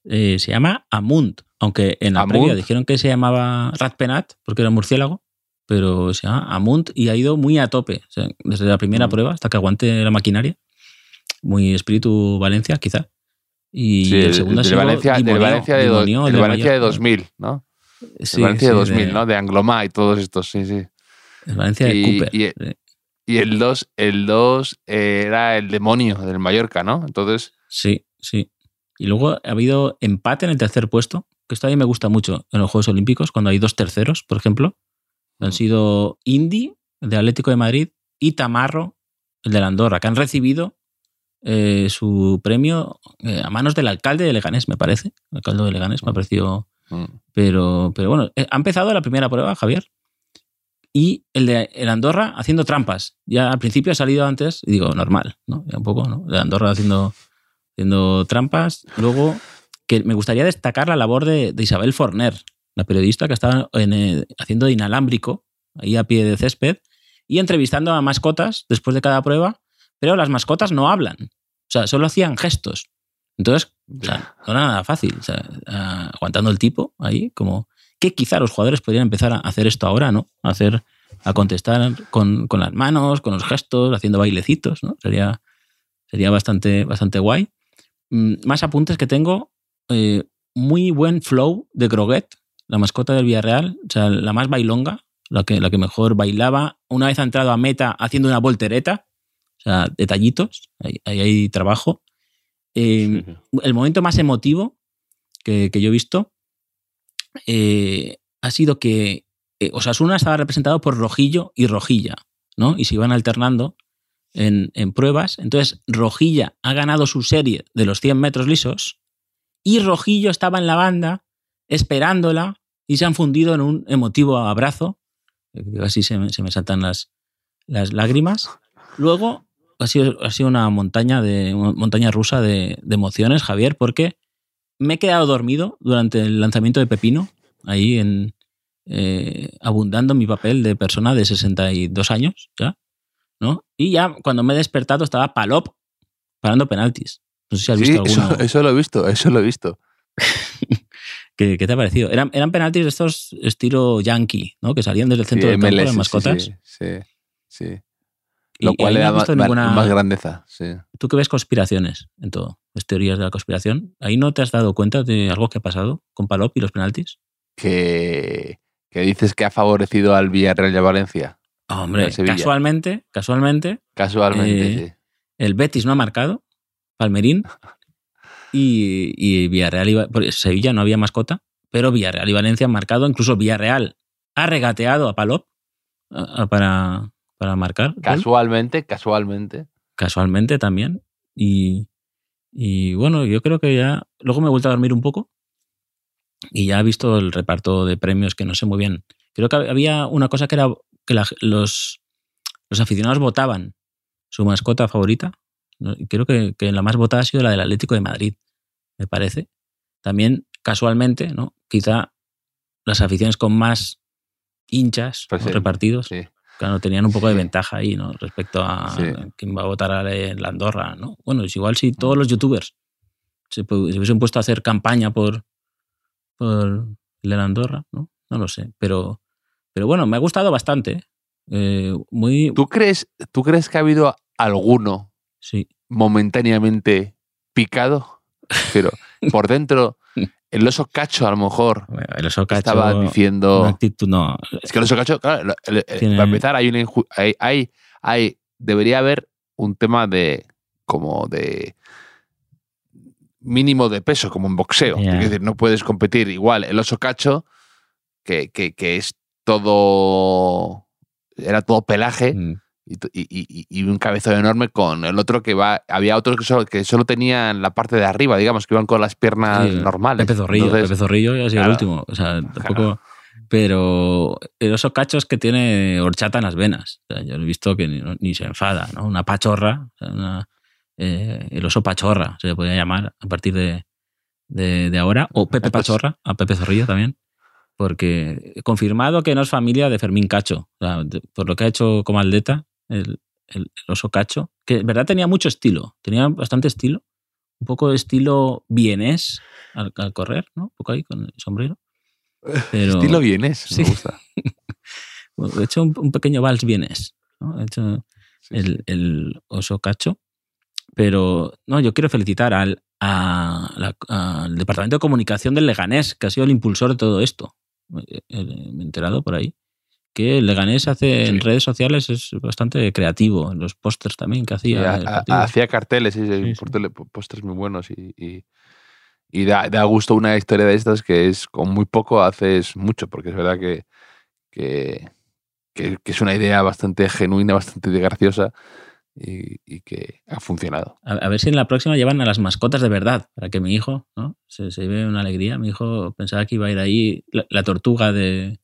Eh, se llama Amunt, aunque en la Amunt. previa dijeron que se llamaba Ratpenat, porque era murciélago, pero se llama Amunt y ha ido muy a tope, o sea, desde la primera Mm. prueba hasta que aguante la maquinaria. Muy espíritu Valencia, quizá. Y sí, el el- segundo del sido Valencia, del Valencia, de, do- Dimonió el de Valencia de Mallorca. 2000, ¿no? Sí, el Valencia sí, de 2000, ¿no? De Anglomá y todos estos, sí, sí. El Valencia de Cooper. y- el 2 el dos era el demonio del Mallorca, ¿no? Entonces, Sí, sí. Y luego ha habido empate en el tercer puesto, que esto a mí me gusta mucho en los Juegos Olímpicos, cuando hay dos terceros, por ejemplo. Han sido Indy, el de Atlético de Madrid, y Tamarro, el de la Andorra, que han recibido eh, su premio eh, a manos del alcalde de Leganés, me parece. El alcalde de Leganés me ha parecido. mm, Pero, pero bueno, eh, ha empezado la primera prueba, Javier. Y el de el Andorra haciendo trampas. Ya al principio ha salido antes, y digo, normal, ¿no? Ya un poco, ¿no? El de Andorra haciendo, haciendo trampas. Luego, que me gustaría destacar la labor de, de Isabel Forner, la periodista que estaba en, eh, haciendo de inalámbrico, ahí a pie de césped, y entrevistando a mascotas después de cada prueba, pero las mascotas no hablan. O sea, solo hacían gestos. Entonces, o sea, no era nada fácil. O sea, aguantando el tipo ahí, como que quizá los jugadores podrían empezar a hacer esto ahora, ¿no? A hacer, a contestar con, con las manos, con los gestos, haciendo bailecitos, ¿no? Sería, sería bastante, bastante guay. Mm, Más apuntes que tengo. eh, muy buen flow de Groguet, la mascota del Villarreal, o sea, la más bailonga, la que, la que mejor bailaba. Una vez ha entrado a meta haciendo una voltereta, o sea, detallitos, ahí, ahí hay trabajo. Eh, el momento más emotivo que, que yo he visto eh, ha sido que eh, Osasuna estaba representado por Rojillo y Rojilla, ¿no? Y se iban alternando en, en pruebas. Entonces, Rojilla ha ganado su serie de los 100 metros lisos y Rojillo estaba en la banda esperándola y se han fundido en un emotivo abrazo. Casi se me, se me saltan las, las lágrimas. Luego ha sido, ha sido una montaña, de, una montaña rusa de, de emociones, Javier, porque me he quedado dormido durante el lanzamiento de Pepino, ahí en, eh, abundando mi papel de persona de 62 años ya, ¿no? Y ya cuando me he despertado estaba Palop parando penaltis. No sé si has sí, visto eso, alguno. eso lo he visto, eso lo he visto. <laughs> ¿Qué, qué te ha parecido? Eran, eran penaltis de estos estilo yankee, ¿no? Que salían desde el centro Sí, del campo MLS, las mascotas. Sí, sí, Lo y cual le da más, ninguna- más grandeza. Sí. ¿Tú que ves conspiraciones en todo? ¿Ves teorías de la conspiración? ¿Ahí no te has dado cuenta de algo que ha pasado con Palop y los penaltis? Que, que dices que ha favorecido al Villarreal y a Valencia. Hombre, Al Sevilla. casualmente, casualmente, Casualmente, Eh, sí. el Betis no ha marcado, Palmerín, <laughs> y, y Villarreal y porque Sevilla no había mascota, pero Villarreal y Valencia han marcado, incluso Villarreal ha regateado a Palop a- a- para, para marcar. Casualmente, casualmente. casualmente también. Y, y bueno, yo creo que ya. Luego me he vuelto a dormir un poco y ya he visto el reparto de premios que no sé muy bien. Creo que había una cosa que era que la- los, los aficionados votaban su mascota favorita. creo que, que la más votada ha sido la del Atlético de Madrid, me parece. También, casualmente, ¿no? Quizá las aficiones con más hinchas Pues ¿no? sí, repartidos, Sí. claro, tenían un poco de ventaja ahí, ¿no? Respecto a Sí. quién va a votar a la, Andorra, ¿no? Bueno, es igual si todos los youtubers se, hubiesen puesto a hacer campaña por, por la Andorra, ¿no? No lo sé, pero, pero bueno, me ha gustado bastante. eh, muy... ¿Tú crees, ¿Tú crees que ha habido alguno Sí, momentáneamente picado? Pero por dentro, <laughs> el oso cacho a lo mejor bueno, el oso cacho, estaba una diciendo... actitud, no, Es que el oso cacho, claro, el- el- el- Tiene- para empezar, hay, una inju- hay, hay, hay- debería haber un tema de como de mínimo de peso, como en boxeo. Es decir, no puedes competir igual el oso cacho, que, que- que es todo. Era todo pelaje mm, y, y- y- un cabezón enorme con el otro que va. Había otros que solo, que solo tenían la parte de arriba, digamos, que iban con las piernas Sí, normales. Pepe Zorrillo, Entonces, Pepe Zorrillo ha sido claro. el último. O sea, tampoco. Pero el oso cacho es que tiene horchata en las venas. O sea, yo he visto que ni, ni se enfada, ¿no? Una pachorra, una- eh, el oso pachorra se le podría llamar a partir de, de- de ahora. O Pepe Pues- Pachorra, a Pepe Zorrillo también. Porque he confirmado que no es familia de Fermín Cacho. O sea, de- por lo que ha hecho como aldeta, el, el- el oso cacho, que en verdad tenía mucho estilo, tenía bastante estilo. Un poco de estilo vienés al, al correr, ¿no? Un poco ahí con el sombrero. <laughs> Pero, Estilo vienes, Sí. me gusta. <laughs> He hecho un, un pequeño vals vienés. ¿no? He hecho Sí, el, el oso cacho. Pero no, yo quiero felicitar al, a la- al Departamento de Comunicación del Leganés, que ha sido el impulsor de todo esto. Eh, eh, Me he enterado por ahí. Que el Leganés hace en redes sociales es bastante creativo. En los pósters también que hacía. Sí, hacía carteles, sí, sí, Sí, sí. portele- pósters muy buenos y, y- y da, da gusto una historia de estas que es con muy poco haces mucho, porque es verdad que, que, que- que es una idea bastante genuina, bastante graciosa y, y que ha funcionado. A, a ver si en la próxima llevan a las mascotas de verdad, para que mi hijo ¿no? se, se lleve una alegría. Mi hijo pensaba que iba a ir ahí la, la tortuga de,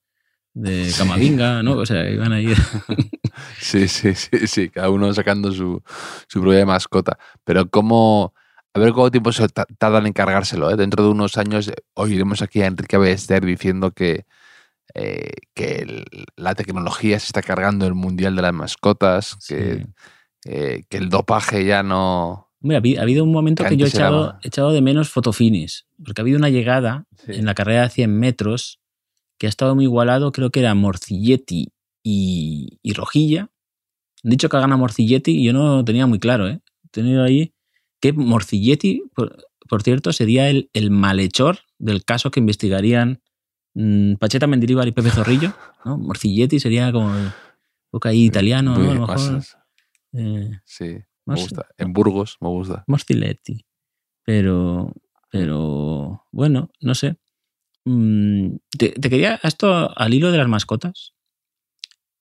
de. Camavinga, ¿no? O sea, iban a ir. <laughs> Sí, sí, sí, sí, cada uno sacando su, su propia mascota. Pero cómo, a ver cuánto tiempo se ta- tardan en cargárselo. ¿eh? Dentro de unos años eh, oiremos aquí a Enrique Ballester diciendo que, eh, que el- la tecnología se está cargando el mundial de las mascotas, que, eh, que el dopaje ya no... Hombre, ha habi- ha habido un momento Que que yo he echado, he echado de menos fotofinis, porque ha habido una llegada en la carrera de 100 metros que ha estado muy igualado, creo que era Morcilletti y, y Rojilla. Han dicho que gana Morcilletti y yo no lo tenía muy claro, ¿eh? He tenido ahí que Morcilletti, por, por cierto, sería el, el malhechor del caso que investigarían mm, Pacheta Mendilibar y Pepe Zorrillo, ¿no? <laughs> Morcilletti sería como el- poco ahí italiano, ¿no? A lo mejor. Eh, sí, me gusta. En Burgos me gusta. Morciletti. Pero, pero bueno, no sé. Mm, Te, quería, esto al hilo de las mascotas,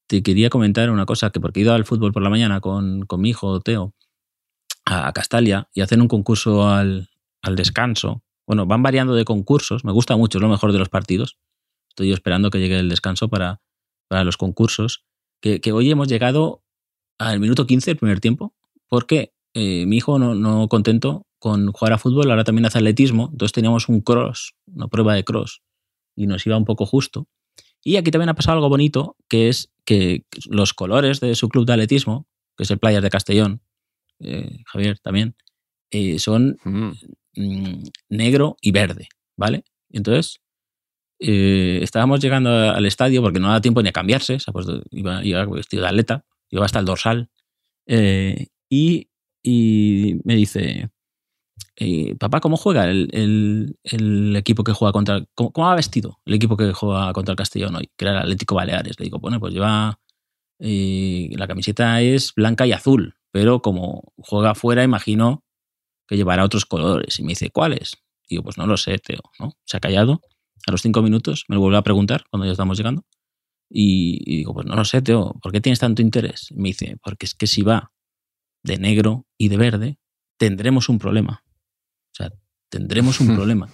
te quería comentar una cosa, que porque he ido al fútbol por la mañana con, con mi hijo Teo a, a Castalia y hacen un concurso al, al descanso. Bueno, van variando de concursos, me gusta mucho, es lo mejor de los partidos. Estoy esperando que llegue el descanso para, para los concursos. Que, que hoy hemos llegado al minuto 15 del primer tiempo, porque eh, mi hijo no, no contento con jugar a fútbol, ahora también hace atletismo, entonces teníamos un cross, una prueba de cross, y nos iba un poco justo. Y aquí también ha pasado algo bonito, que es que los colores de su club de atletismo, que es el Playas de Castellón, eh, Javier también, eh, son Mm, mm, negro y verde, ¿vale? Entonces eh, estábamos llegando al estadio porque no daba tiempo ni a cambiarse, se ha puesto- iba, iba vestido de atleta, iba hasta el dorsal, eh, y, y me dice, eh, papá, ¿cómo juega el, equipo que juega contra... Cómo, cómo va vestido el equipo que juega contra el Castellón hoy? Que era el Atlético Baleares. Le digo, bueno, pues lleva... eh, la camiseta es blanca y azul, pero como juega afuera, imagino que llevará otros colores. Y me dice, ¿cuáles? Digo, pues no lo sé, Teo, ¿no? Se ha callado. A los cinco minutos me lo vuelve a preguntar cuando ya estamos llegando. Y, y digo, pues no lo sé, Teo, ¿por qué tienes tanto interés? Y me dice, porque es que si va de negro y de verde, tendremos un problema. Tendremos un <laughs> problema.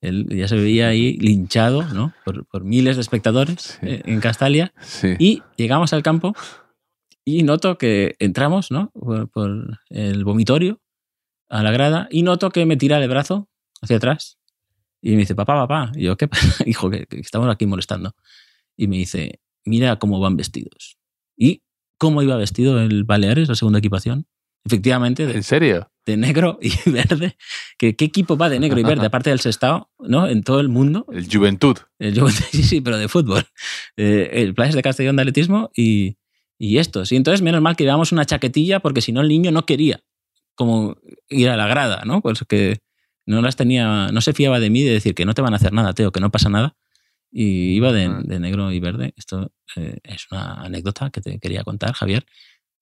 Él ya se veía ahí linchado ¿no? por, miles de espectadores eh, en Castalia. Y llegamos al campo y noto que entramos ¿no? por, el vomitorio a la grada y noto que me tira el brazo hacia atrás y me dice, papá, papá. Y yo, ¿qué pasa? <laughs> Hijo, que, estamos aquí molestando. Y me dice, mira cómo van vestidos. ¿Y cómo iba vestido el Baleares, la segunda equipación? Efectivamente. ¿En serio? De negro y <laughs> verde. ¿Qué, ¿Qué, equipo va de negro y verde? <laughs> Aparte del Sestao, ¿no? En todo el mundo. El Juventud. El Juventud, <laughs> sí, sí, pero de fútbol. Eh, el Playas de Castellón de atletismo y, y esto. Sí, entonces, menos mal que llevamos una chaquetilla porque si no el niño no quería como ir a la grada, ¿no? Pues que no las tenía, no se fiaba de mí de decir que no te van a hacer nada, Teo, que no pasa nada. Y iba de, negro y verde. Esto eh, es una anécdota que te quería contar, Javier,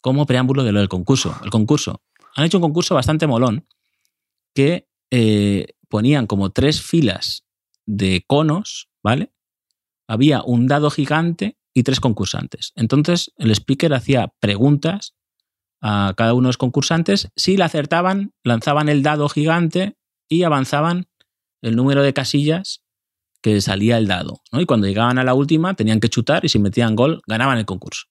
como preámbulo de lo del concurso. El concurso. Han hecho un concurso bastante molón que eh, ponían como tres filas de conos, ¿vale? Había un dado gigante y tres concursantes. Entonces el speaker hacía preguntas a cada uno de los concursantes. Si la acertaban, lanzaban el dado gigante y avanzaban el número de casillas que salía el dado. Y cuando llegaban a la última tenían que chutar y si metían gol ganaban el concurso.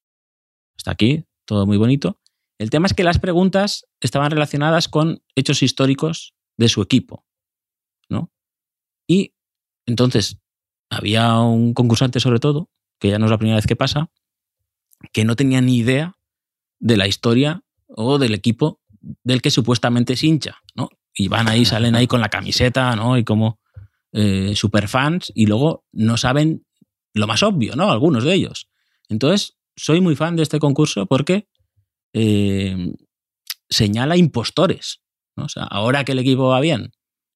Hasta aquí, todo muy bonito. El tema es que las preguntas estaban relacionadas con hechos históricos de su equipo. ¿no? Y entonces había un concursante sobre todo que ya no es la primera vez que pasa, que no tenía ni idea de la historia o del equipo del que supuestamente es hincha, ¿no? Y van ahí, salen ahí con la camiseta, ¿no? Y como eh, superfans y luego no saben lo más obvio, ¿no? Algunos de ellos. Entonces, soy muy fan de este concurso porque eh, señala impostores. ¿no? O sea, ahora que el equipo va bien,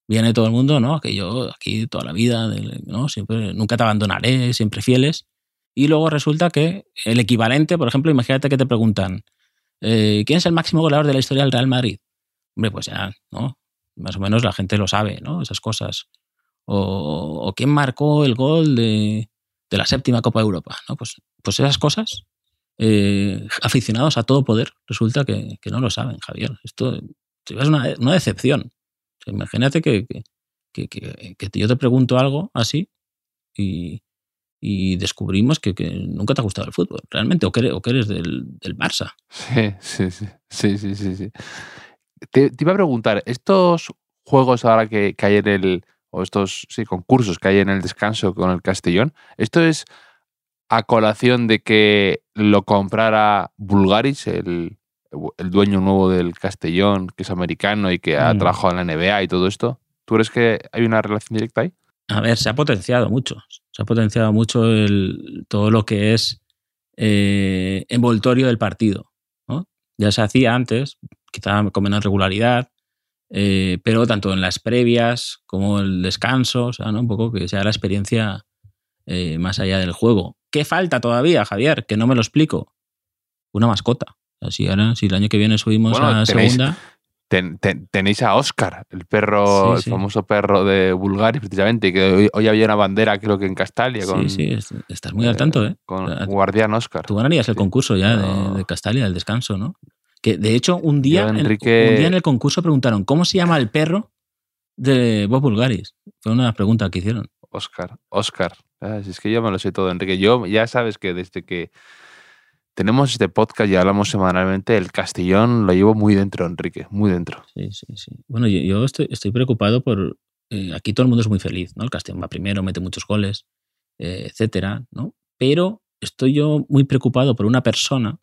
viene todo el mundo, ¿no? Que yo aquí toda la vida, ¿no? Siempre, nunca te abandonaré, siempre fieles. Y luego resulta que el equivalente, por ejemplo, imagínate que te preguntan, eh, ¿quién es el máximo goleador de la historia del Real Madrid? Hombre, pues ya, ¿no? Más o menos la gente lo sabe, ¿no? Esas cosas. O, quién marcó el gol de, la séptima Copa de Europa, ¿no? Pues, pues esas cosas, eh, aficionados a todo poder, resulta que, no lo saben, Javier. Esto es una, decepción. imagínate que, que, yo te pregunto algo así y, y descubrimos que, nunca te ha gustado el fútbol, realmente, o que eres, del, del, Barça. Sí, sí, sí, sí, sí, sí. sí. Te, iba a preguntar, estos juegos ahora que, que, hay en el, o estos sí, concursos que hay en el descanso con el Castellón, ¿esto es a colación de que lo comprara Bulgaris, el, el dueño nuevo del Castellón, que es americano y que ha mm. trabajado en la NBA y todo esto? ¿Tú crees que hay una relación directa ahí? A ver, se ha potenciado mucho. Se ha potenciado mucho el, todo lo que es eh, envoltorio del partido. Ya se hacía antes, quizá con menos regularidad, eh, pero tanto en las previas como el descanso, o sea, ¿no? un poco que sea la experiencia eh, más allá del juego. ¿Qué falta todavía, Javier? Que no me lo explico. Una mascota. Así ahora, si el año que viene subimos a la segunda tenéis a Oscar, el perro, el famoso perro de Bulgaria, precisamente, que hoy, había una bandera, creo que en Castalia. sí, sí, estás muy al tanto, ¿eh? Con Guardián Oscar. Tú ganarías el concurso ya de, Castalia, del descanso, ¿no? Que de hecho, un día, en, un día en el concurso preguntaron: ¿cómo se llama el perro de Bob Bulgaris? Fue una pregunta que hicieron. Oscar, Oscar. Ah, es que yo me lo sé todo, Enrique. Yo ya sabes que desde que tenemos este podcast y hablamos semanalmente, el Castellón lo llevo muy dentro, Enrique, muy dentro. Sí, sí, sí. Bueno, yo, estoy, preocupado por... Eh, aquí todo el mundo es muy feliz, ¿no? El Castellón va primero, mete muchos goles, eh, etcétera, ¿no? Pero estoy yo muy preocupado por una persona,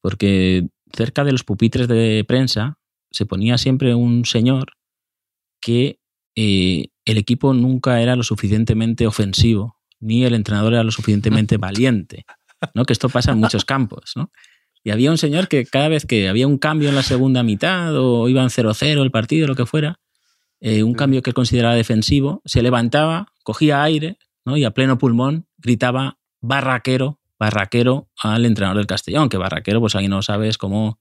porque cerca de los pupitres de prensa se ponía siempre un señor que eh, el equipo nunca era lo suficientemente ofensivo, ni el entrenador era lo suficientemente <laughs> valiente. ¿no? Que esto pasa en muchos campos, ¿no? Y había un señor que cada vez que había un cambio en la segunda mitad o iban 0-0 el partido, lo que fuera, eh, un cambio que él consideraba defensivo, se levantaba, cogía aire ¿no? y a pleno pulmón gritaba barraquero, barraquero al entrenador del Castellón, que barraquero, pues ahí no sabes cómo,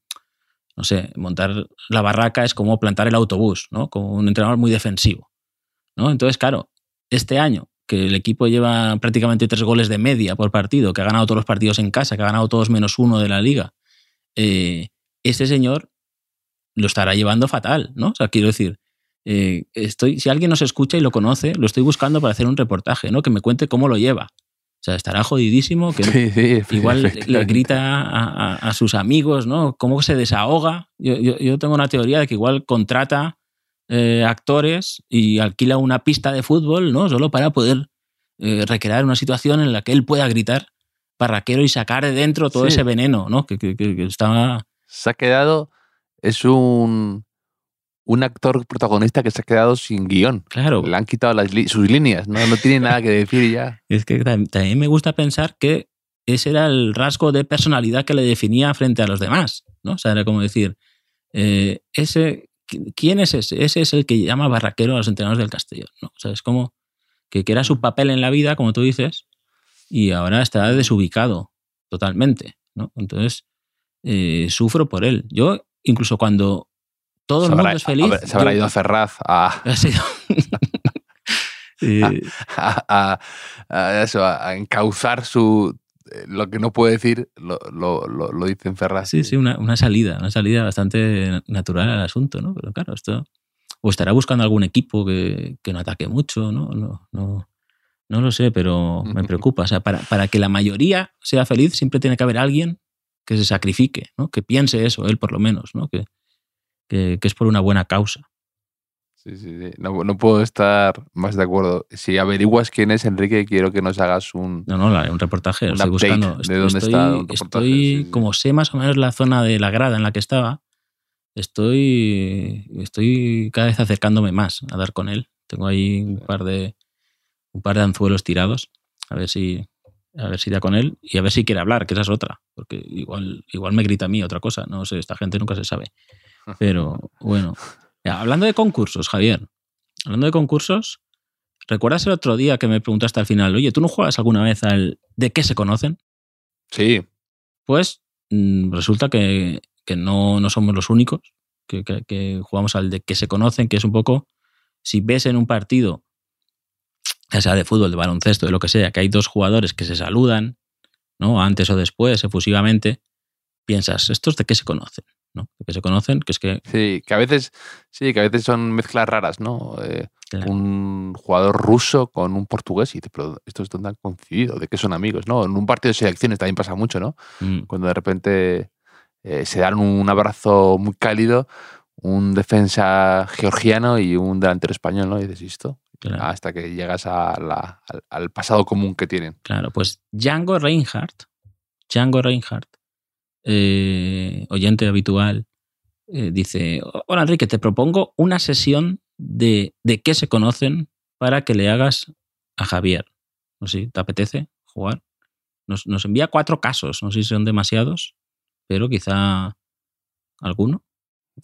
no sé, montar la barraca es como plantar el autobús, ¿no? Como un entrenador muy defensivo, ¿no? Entonces, claro, este año que el equipo lleva prácticamente tres goles de media por partido, que ha ganado todos los partidos en casa, que ha ganado todos menos uno de la liga. Eh, este señor lo estará llevando fatal, ¿no? O sea, quiero decir, eh, estoy, si alguien nos escucha y lo conoce, lo estoy buscando para hacer un reportaje, ¿no? Que me cuente cómo lo lleva. O sea, estará jodidísimo, que <laughs> Sí, sí, igual le grita a, a- a sus amigos, ¿no? Cómo se desahoga. Yo, yo- yo tengo una teoría de que igual contrata eh, actores y alquila una pista de fútbol, ¿no? Solo para poder eh, recrear una situación en la que él pueda gritar parraquero y sacar de dentro todo Sí. ese veneno, ¿no? Que, que, que- que está... Se ha quedado, es un, un actor protagonista que se ha quedado sin guion. Claro, Le han quitado las sus líneas, ¿no? No tiene nada que decir ya. <laughs> es que tam- también me gusta pensar que ese era el rasgo de personalidad que le definía frente a los demás, ¿no? O sea, era como decir, eh, ese, qui- ¿quién es ese? Ese es el que llama barraquero a los entrenadores del Castellón, ¿no? O sea, es como que, que era su papel en la vida, como tú dices, y ahora está desubicado totalmente, ¿no? Entonces, eh, sufro por él. Yo, incluso cuando todo el habrá, mundo es feliz... habrá- se habrá yo- ido a Ferraz a, <laughs> ha sido- <laughs> Eh, <laughs> a- a- a eso, a, a encauzar su eh, lo que no puede decir, lo, lo, lo, lo dice en Ferraz. Sí, sí, una, una salida, una salida bastante natural al asunto, ¿no? Pero claro, esto. O estará buscando algún equipo que, que no ataque mucho, ¿no? No, no, no lo sé, pero me preocupa. O sea, para, para que la mayoría sea feliz, siempre tiene que haber alguien que se sacrifique, ¿no? Que piense eso, él por lo menos, ¿no? Que, que, que es por una buena causa. Sí, sí, sí. No, no puedo estar más de acuerdo. Si averiguas quién es Enrique, quiero que nos hagas un. No, no, un reportaje, Un estoy buscando. de Estoy, dónde estoy, está un estoy- sí, sí. como sé más o menos la zona de la grada en la que estaba, estoy, estoy cada vez acercándome más a dar con él. Tengo ahí un par de, un par de anzuelos tirados, a ver si, a ver si da con él y a ver si quiere hablar, que esa es otra, porque igual, igual me grita a mí otra cosa, no sé, esta gente nunca se sabe. Pero bueno, hablando de concursos, Javier, hablando de concursos, ¿recuerdas el otro día que me preguntaste al final, oye, ¿tú no juegas alguna vez al de qué se conocen? Sí, Pues mm, resulta que, que no, no somos los únicos que, que- que jugamos al de que se conocen, que es un poco, si ves en un partido, ya sea de fútbol, de baloncesto, de lo que sea, que hay dos jugadores que se saludan, ¿no? Antes o después, efusivamente, piensas, ¿estos de qué se conocen? ¿No? Qué se conocen, que es que sí, que a veces, sí, que a veces son mezclas raras, ¿no? Eh, Claro. Un jugador ruso con un portugués y dices, pero estos dónde han coincidido, de qué son amigos, ¿no? En un partido de selecciones también pasa mucho, ¿no? mm, Cuando de repente eh, se dan un abrazo muy cálido, un defensa georgiano y un delantero español, ¿no? Y dices, ¿y esto? claro. Hasta que llegas a la- al, al pasado común que tienen. Claro, pues Django Reinhardt, Django Reinhardt, eh, oyente habitual, eh, dice, hola Enrique, te propongo una sesión de, de qué se conocen para que le hagas a Javier. No sé, ¿te apetece jugar? Nos, nos envía cuatro casos, no sé si son demasiados, pero quizá alguno.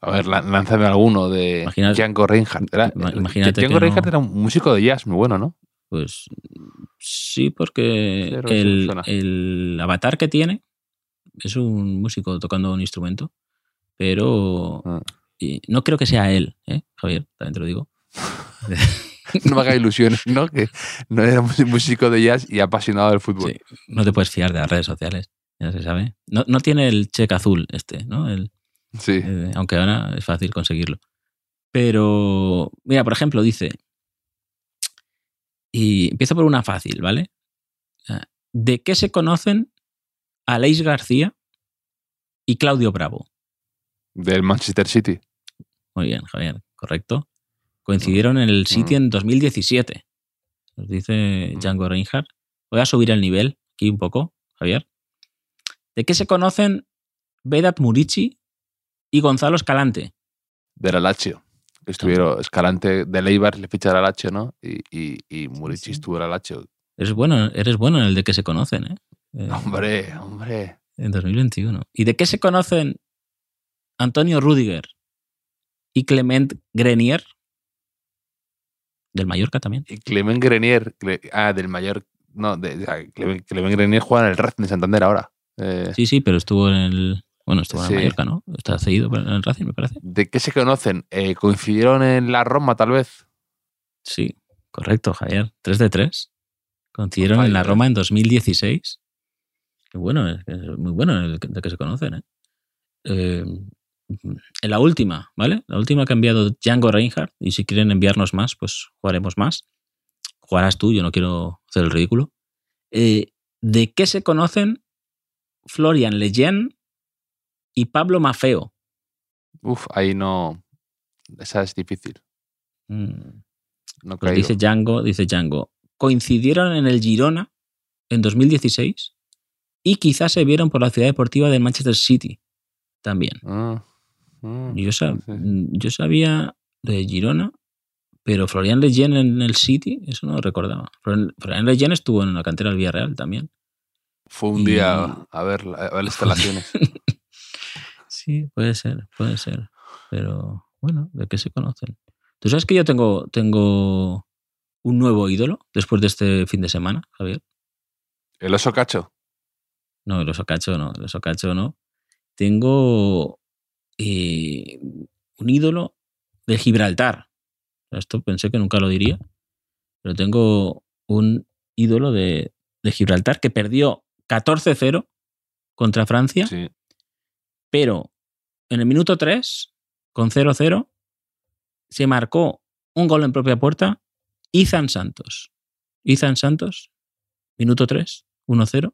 A ver, lá- lánzame alguno de Imagínate- Django Reinhardt. Era- Ima- imagínate Django Reinhardt no- era un músico de jazz muy bueno, ¿no? Pues sí, porque el, el avatar que tiene es un músico tocando un instrumento, pero Ah. y no creo que sea él, ¿eh, Javier, también te lo digo. <laughs> No me haga ilusiones, ¿no? Que no era músico de jazz y apasionado del fútbol. Sí, no te puedes fiar de las redes sociales, ya se sabe. No, no tiene el cheque azul este, ¿no? El, Sí. eh, aunque ahora es fácil conseguirlo. Pero, mira, por ejemplo, dice, y empiezo por una fácil, ¿vale? Sea, ¿De qué se conocen Aleix García y Claudio Bravo? Del Manchester City. Muy bien, Javier, correcto. Coincidieron en el City en 2017. Nos dice Mm. Django Reinhardt. Voy a subir el nivel aquí un poco, Javier. ¿De qué se conocen Vedat Murici y Gonzalo Escalante? Del Alacho. Estuvieron Escalante de Leibar, le ficha al Alacho, ¿no? Y, y, y Murici Sí. estuvo al Alacho. Eres bueno, eres bueno en el de qué se conocen, ¿eh? Eh, Hombre, hombre. En 2021. ¿Y de qué se conocen Antonio Rudiger y Clement Grenier? Del Mallorca también. Y Clement Grenier, ah, del mayor. No, de, de- Clement, Clement Grenier juega en el Racing de Santander ahora. Eh, Sí, sí, pero estuvo en el. Bueno, estuvo en Sí. el Mallorca, ¿no? Está cedido en el Racing, me parece. ¿De qué se conocen? Eh, ¿Coincidieron en la Roma, tal vez? Sí, correcto, Javier. 3 de 3. Coincidieron en la ¿eh? Roma en 2016. Qué bueno, es, es muy bueno el que- de que se conocen, ¿eh? Eh, en la última, ¿vale? La última que ha enviado Django Reinhardt, y si quieren enviarnos más, pues jugaremos más. Jugarás tú, yo no quiero hacer el ridículo. Eh, ¿De qué se conocen Florian Lejeune y Pablo Mafeo? Uf, ahí no. Esa es difícil. Mm, No pues dice Django, dice Django. Coincidieron en el Girona en 2016 y quizás se vieron por la ciudad deportiva de Manchester City también. Ah, ah, Yo, sab- sí. yo sabía de Girona, pero Florian Lejeune en el City, eso no lo recordaba. Florian Lejeune estuvo en la cantera del Villarreal también. Fue un Y- día a ver, a ver las instalaciones. <laughs> Sí, puede ser, puede ser. Pero bueno, ¿de qué se conocen? ¿Tú sabes que yo tengo, tengo un nuevo ídolo después de este fin de semana, Javier? El oso cacho. No, el oso cacho no, el oso cacho no. Tengo eh, un ídolo de Gibraltar. Esto pensé que nunca lo diría, pero tengo un ídolo de, de Gibraltar que perdió 14-0 contra Francia, Sí. pero en el minuto 3, con 0-0, se marcó un gol en propia puerta, Izan Santos. Izan Santos, minuto 3, 1-0.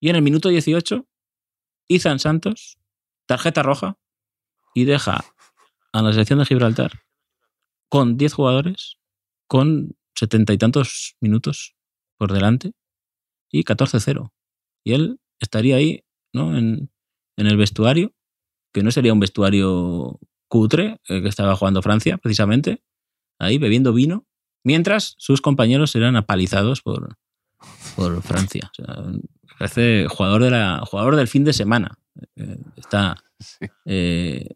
Y en el minuto 18, Izan Santos, tarjeta roja, y deja a la selección de Gibraltar con 10 jugadores, con setenta y tantos minutos por delante, y 14-0. Y él estaría ahí, ¿no? En, en el vestuario, que no sería un vestuario cutre, eh, que estaba jugando Francia, precisamente, ahí bebiendo vino, mientras sus compañeros eran apalizados por, por Francia. O sea, parece jugador, de la, jugador del fin de semana. Eh, está eh,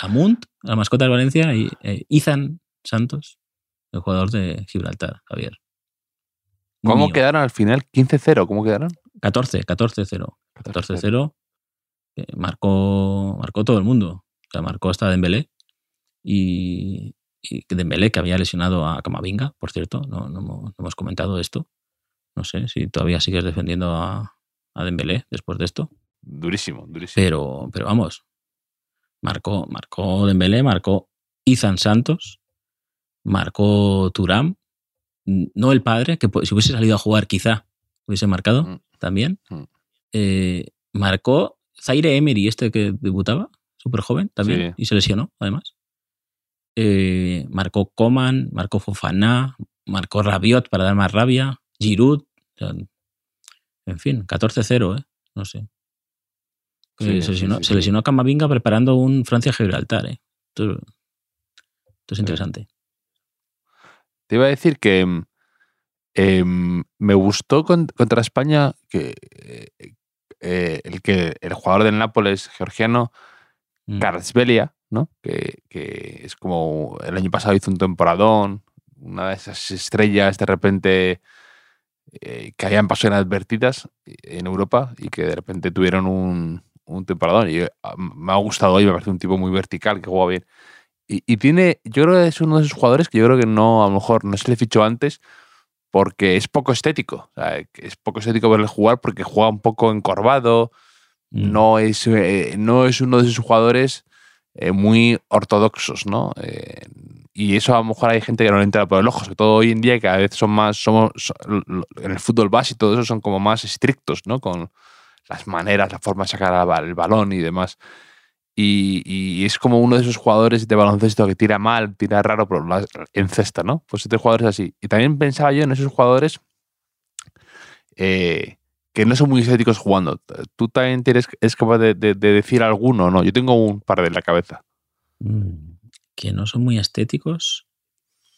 Amunt, la mascota del Valencia, y eh, Izan Santos, el jugador de Gibraltar, Javier. Muy ¿Cómo mío. quedaron al final? 15-0. ¿Cómo quedaron? 14, 14-0. 14-0. eh, marcó, marcó todo el mundo. O sea, marcó hasta Dembélé. Y, y que Dembélé, que había lesionado a Camavinga, por cierto, no, no hemos, no hemos comentado esto. No sé si todavía sigues defendiendo a, a Dembélé después de esto. Durísimo, durísimo. Pero, pero vamos, marcó, marcó Dembélé, marcó Izan Santos, marcó Turam, no el padre, que si hubiese salido a jugar quizá hubiese marcado Mm. también. Mm. Eh, marcó Zaire Emery, este que debutaba, súper joven también, Sí. y se lesionó además. Eh, marcó Coman, marcó Fofana, marcó Rabiot para dar más rabia, Giroud, en fin, 14-0, ¿eh? No sé. Sí, se lesionó, sí, se sí. lesionó Camavinga preparando un Francia-Gibraltar, ¿eh? Esto, esto es interesante. Te iba a decir que mm, em, me gustó con- contra España que eh, eh, el que el jugador del Nápoles georgiano, Mm. ¿no? Que, que es como el año pasado hizo un temporadón, una de esas estrellas de repente eh, que habían pasado inadvertidas en Europa y que de repente tuvieron un, un temporadón. Y eh, me ha gustado hoy, me parece un tipo muy vertical, que juega bien. Y, y tiene, yo creo que es uno de esos jugadores que yo creo que no, a lo mejor no se le fichó antes porque es poco estético. O sea, es poco estético verle jugar porque juega un poco encorvado, Mm. no es, eh, no es uno de esos jugadores eh, muy ortodoxos, ¿no? Eh, y eso a lo mejor hay gente que no le entra por el ojo, sobre todo hoy en día que cada vez son más, somos, en el fútbol base y todo eso son como más estrictos, ¿no? Con las maneras, la forma de sacar el ba- el balón y demás. Y, y es como uno de esos jugadores de baloncesto que tira mal, tira raro, pero en cesta, ¿no? Pues este jugador es así. Y también pensaba yo en esos jugadores eh, que no son muy estéticos jugando. ¿Tú también tienes, es capaz de, de- de decir alguno no? Yo tengo un par de en la cabeza. Mm. Que no son muy estéticos,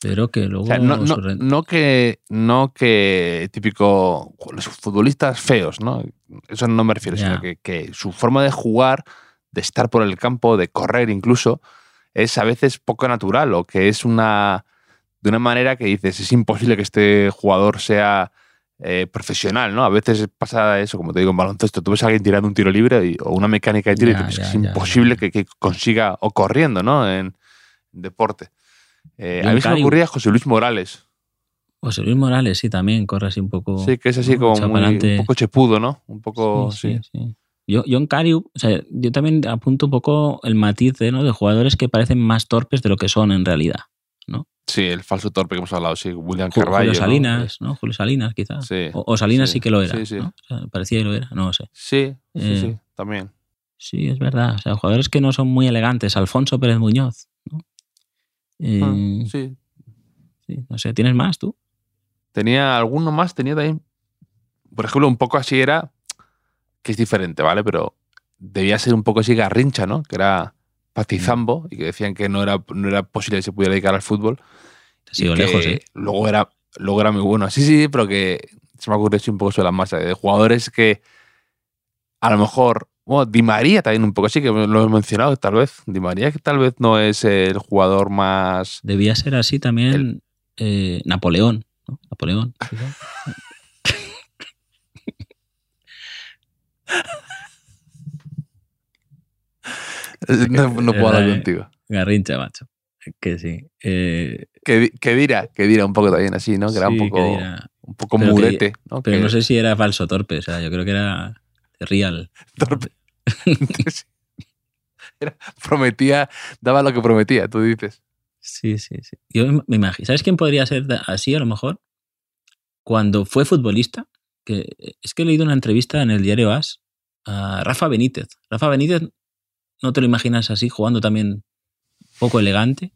pero que luego. O sea, no, no- no que, no que típico los futbolistas feos, ¿no? Eso no me refiero, sino que, que su forma de jugar, de estar por el campo, de correr incluso, es a veces poco natural o que es una de una manera que dices es imposible que este jugador sea eh, profesional, ¿no? A veces pasa eso, como te digo, en baloncesto, tú ves a alguien tirando un tiro libre y- o una mecánica de tiro y dices, es imposible. Que, que consiga, o corriendo, ¿no? En, deporte. Eh, a mí se me ocurría José Luis Morales. José Luis Morales, sí, también corre así un poco. Sí, que es así como muy, un poco chepudo, ¿no? Un poco, sí, sí. Yo, yo en Cariu, o sea, yo también apunto un poco el matiz de, ¿no? de jugadores que parecen más torpes de lo que son en realidad. ¿no? Sí, el falso torpe que hemos hablado, sí, William Carvalho. Julio. Salinas, ¿no? Julio Salinas, quizás. Sí, o, o Salinas sí, sí, que lo era. sí, sí. ¿no? O sea, parecía que lo era, no lo sé. Sí, sí, Eh, sí, también. Sí, es verdad. O sea, jugadores que no son muy elegantes. Alfonso Pérez Muñoz. ¿No? Eh, Ah, sí. sí, no sé, ¿tienes más tú? Tenía alguno más, tenía también. Por ejemplo, un poco así era. Que es diferente, ¿vale? Pero debía ser un poco así garrincha, ¿no? Que era patizambo y que decían que no era, no era posible que se pudiera dedicar al fútbol. Te sigo lejos, ¿eh? Luego era, luego era muy bueno. Sí, sí, pero que se me ocurre así un poco sobre la masa. De jugadores que a lo mejor. Bueno, Di María también un poco así, que lo he mencionado tal vez. Di María que tal vez no es el jugador más. Debía ser así también eh, Napoleón. ¿no? Napoleón. <laughs> No, no puedo hablar Eh, contigo. Garrincha, macho. Que sí. Eh, Que, que dirá, que dirá un poco también así, ¿no? Que era un sí, poco, un poco pero que- murete, ¿no? Pero Que- no sé si era falso torpe. O sea, yo creo que era real. <laughs> Era- prometía, daba lo que prometía, tú dices. Sí, sí, sí. Yo me imagino. ¿Sabes quién podría ser así a lo mejor? Cuando fue futbolista, que es que he leído una entrevista en el diario As a Rafa Benítez. Rafa Benítez, ¿no te lo imaginas así, jugando también poco elegante?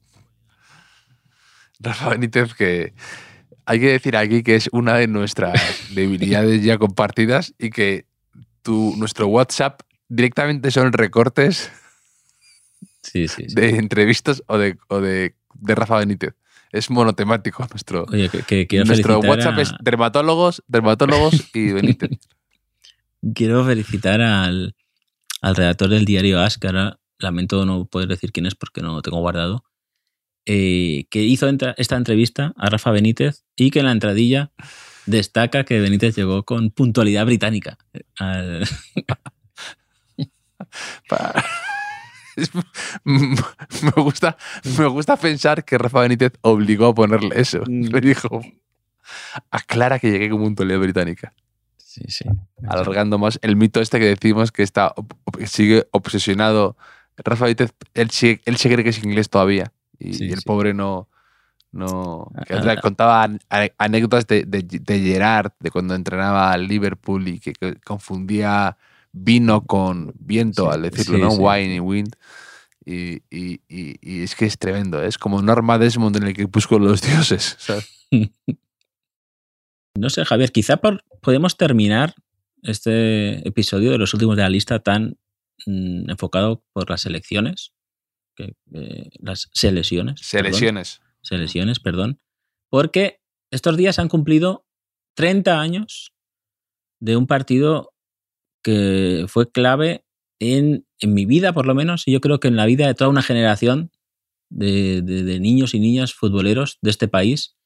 Rafa Benítez, que hay que decir aquí que es una de nuestras <laughs> debilidades ya compartidas y que tu, nuestro WhatsApp directamente son recortes Sí, sí. sí. de entrevistas o de, o de, de Rafa Benítez. Es monotemático nuestro, Oye, que, que quiero nuestro WhatsApp a- es dermatólogos, dermatólogos y <laughs> Benítez. Quiero felicitar al, al redactor del diario As, que ahora lamento no poder decir quién es porque no lo tengo guardado, eh, que hizo esta entrevista a Rafa Benítez y que en la entradilla destaca que Benítez llegó con puntualidad británica. eh, al- <laughs> me, gusta, me gusta pensar que Rafa Benítez obligó a ponerle eso. Mm. Le dijo, aclara que llegué con puntualidad británica. Sí, sí. Alargando más el mito este que decimos que está sigue obsesionado. Rafa Benítez, él, sigue- él se cree que es inglés todavía. Y, Sí, y el pobre no... no que Ah, otra- ah. contaba anécdotas de, de, de Gerard, de cuando entrenaba al Liverpool y que, que confundía vino con viento, Sí, al decirlo, sí, ¿no? sí. Wine y wind. Y, y- y- y es que es tremendo, ¿eh? es como Norma Desmond en el que busco los <laughs> dioses. ¿sabes? <laughs> No sé, Javier, quizá por- podemos terminar este episodio de los últimos de la lista tan mm, enfocado por las elecciones, que, eh, las selecciones. Se perdón. lesiones. Selecciones, perdón, porque estos días han cumplido 30 años de un partido que fue clave en, en mi vida, por lo menos, y yo creo que en la vida de toda una generación de, de- de niños y niñas futboleros de este país,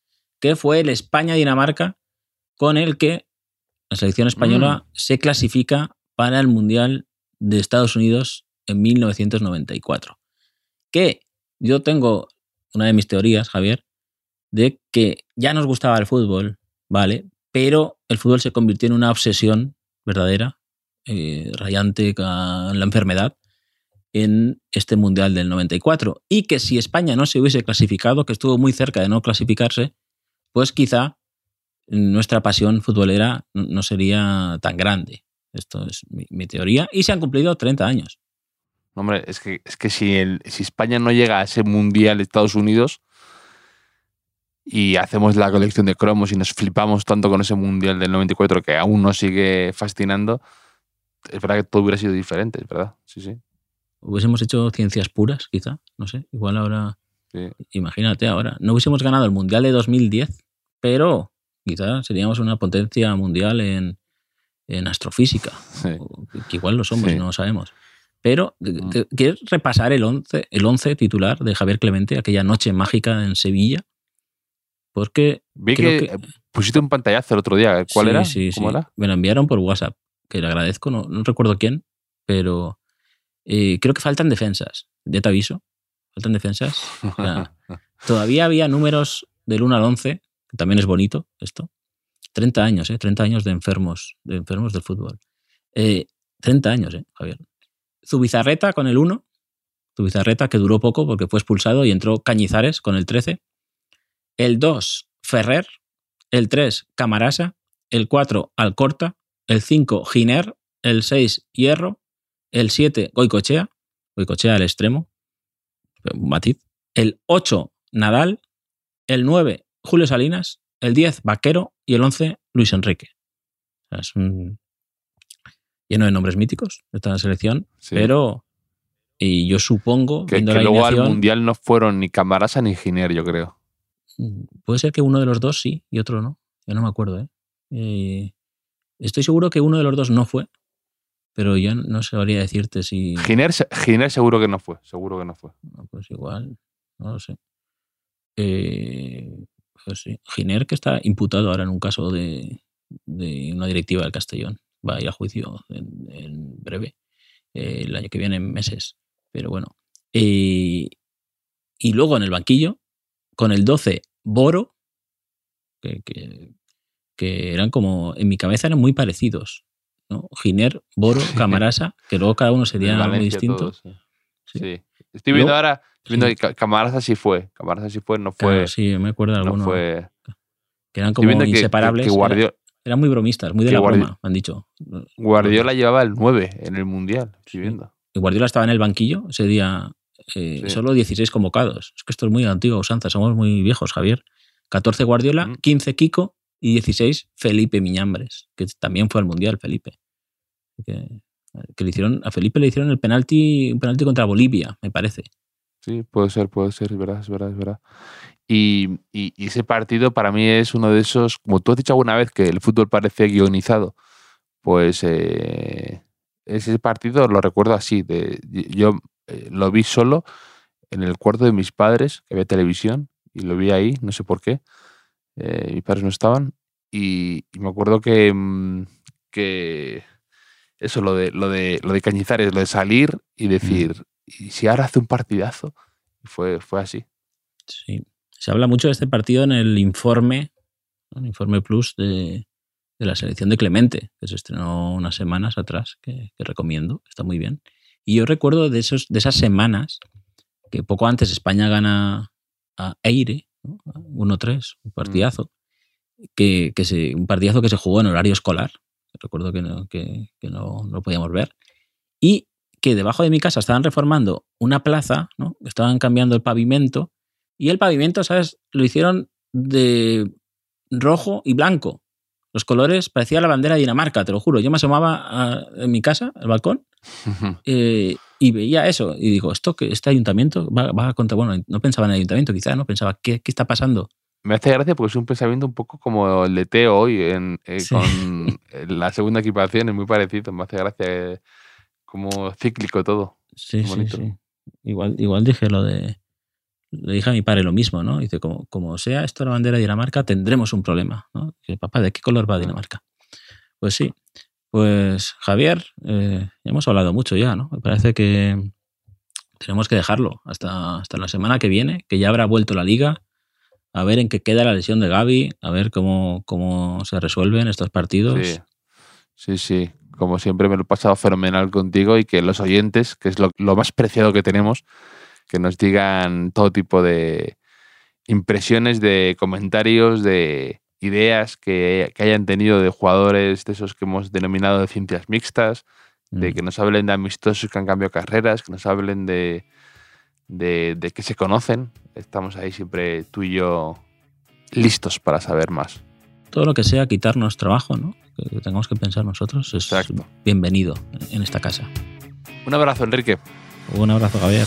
que fue el España-Dinamarca, con el que la selección española se clasifica para el Mundial de Estados Unidos en 1994. Que yo tengo una de mis teorías, Javier, de que ya nos gustaba el fútbol, ¿vale? Pero el fútbol se convirtió en una obsesión verdadera, eh, rayante con la enfermedad, en este Mundial del 94. Y que si España no se hubiese clasificado, que estuvo muy cerca de no clasificarse, pues quizá nuestra pasión futbolera no- sería tan grande. Esto es mi, mi teoría. Y se han cumplido 30 años. Hombre, es que, es que si, el, si España no llega a ese mundial Estados Unidos y hacemos la colección de cromos y nos flipamos tanto con ese mundial del 94 que aún nos sigue fascinando, es verdad que todo hubiera sido diferente, es verdad. Sí, sí. Hubiésemos hecho ciencias puras, quizá. No sé. Igual ahora. Sí. Imagínate ahora. No hubiésemos ganado el Mundial de 2010, pero quizá seríamos una potencia mundial en, en astrofísica. sí. O que- igual lo somos Sí. y no lo sabemos. Pero. ¿qu- ¿quieres repasar el 11, el 11 titular de Javier Clemente, aquella noche mágica en Sevilla? Porque Vi Creo que, que- eh, pusiste un pantallazo el otro día. ¿Cuál Sí, era? Sí, ¿Cómo sí. era? Me lo enviaron por WhatsApp, que le agradezco, no, no recuerdo quién, pero eh, creo que faltan defensas. Ya te aviso, faltan defensas. <laughs> Todavía había números del 1 al 11, que también es bonito esto. 30 años, ¿eh? 30 años de enfermos, de enfermos del fútbol. Eh, 30 años, ¿eh, Javier? Zubizarreta con el 1. Zubizarreta, que duró poco porque fue expulsado y entró Cañizares con el 13. El 2, Ferrer. El 3, Camarasa. El 4, Alcorta. El 5, Giner. El 6, Hierro. El 7, Goicochea. Goicochea al extremo. Matiz. El 8, Nadal. El 9, Julio Salinas. El 10, Vaquero. Y el 11, Luis Enrique. O sea, es un lleno de nombres míticos esta selección, Sí. pero y yo supongo Que, que la luego al Mundial no fueron ni Camarasa ni Giner, yo creo. mm, puede ser que uno de los dos sí y otro no. Yo no me acuerdo, ¿eh? Eh, estoy seguro que uno de los dos no fue, pero yo no sabría decirte si Giner, se- Giner seguro que no fue, seguro que no fue. no, pues igual, no lo sé. Eh, pues sí. Giner que está imputado ahora en un caso de, de una directiva del Castellón. Va a ir a juicio en, en breve, eh, el año que viene, en meses. Pero bueno. Eh, y luego en el banquillo, con el 12, Boro, que, que- que eran como, en mi cabeza eran muy parecidos. ¿no? Giner, Boro, Camarasa, que luego cada uno sería Valencia distinto. todos, sí. Estoy viendo ahora, estoy viendo Sí. que Ca- Camarasa sí fue. Camarasa sí fue, no fue. Claro, sí, me acuerdo de no alguno. fue. que eran como viendo que- que, inseparables. Guardiola, eran muy bromistas, muy de la broma, me han dicho. Guardiola llevaba el 9 en el Mundial. Estoy viendo. Y Guardiola estaba en el banquillo ese día, eh, Sí. solo 16 convocados. Es que esto es muy antiguo, usanza, somos muy viejos, Javier. 14 Guardiola, Mm. 15 Kiko y 16 Felipe Miñambres, que también fue al Mundial, Felipe. Que, que le hicieron, a Felipe le hicieron el penalti, un penalti contra Bolivia, me parece. Sí, puede ser, puede ser, es verdad, es verdad, es verdad. Y, y- y ese partido para mí es uno de esos, como tú has dicho alguna vez que el fútbol parece guionizado, pues eh, ese partido lo recuerdo así. De, yo eh, lo vi solo en el cuarto de mis padres, que había televisión, y lo vi ahí, no sé por qué. eh, mis padres no estaban. Y, y me acuerdo que, mm, que eso, lo de, lo de, lo de Cañizares, lo de salir y decir, y si ahora hace un partidazo, y fue, fue así. Sí. Se habla mucho de este partido en el informe, ¿no? el informe plus de, de la selección de Clemente, que se estrenó unas semanas atrás, que, que recomiendo, está muy bien. Y yo recuerdo de, esos, de esas semanas que poco antes España gana a Eire, ¿no? 1-3, un partidazo, que, que se, un partidazo que se jugó en horario escolar, recuerdo que no, que, que no, no lo podíamos ver, y que debajo de mi casa estaban reformando una plaza, ¿no? estaban cambiando el pavimento, y el pavimento, ¿sabes? Lo hicieron de rojo y blanco. Los colores parecía la bandera de Dinamarca, te lo juro. Yo me asomaba a- en mi casa, al balcón, <laughs> eh, y veía eso. Y digo, ¿esto que este ayuntamiento va, va contra. Bueno, no pensaba en el ayuntamiento, quizás, ¿no? Pensaba, ¿qué, qué está pasando? Me hace gracia porque es un pensamiento un poco como el de Teo hoy en, eh, Sí. con <laughs> la segunda equipación, es muy parecido. Me hace gracia eh, como cíclico todo. Sí, sí, sí. Igual, igual dije lo de. Le dije a mi padre lo mismo, ¿no? Dice, como, como sea esto la bandera de Dinamarca, tendremos un problema, ¿no? Dice, papá, ¿de qué color va Dinamarca? Pues sí. Pues Javier, eh, hemos hablado mucho ya, ¿no? Me parece que tenemos que dejarlo hasta, hasta la semana que viene, que ya habrá vuelto la liga, a ver en qué queda la lesión de Gaby, a ver cómo, cómo se resuelven estos partidos. Sí, sí, sí. Como siempre me lo he pasado fenomenal contigo y que los oyentes, que es lo, lo más preciado que tenemos, que nos digan todo tipo de impresiones, de comentarios, de ideas que, que hayan tenido de jugadores de esos que hemos denominado de ciencias mixtas, de Mm. que nos hablen de amistosos que han cambiado carreras, que nos hablen de, de, de que se conocen. Estamos ahí siempre tú y yo listos para saber más. Todo lo que sea quitarnos trabajo, ¿no? Que que tengamos que pensar nosotros es Exacto. bienvenido en esta casa. Un abrazo, Enrique. Un abrazo, Javier.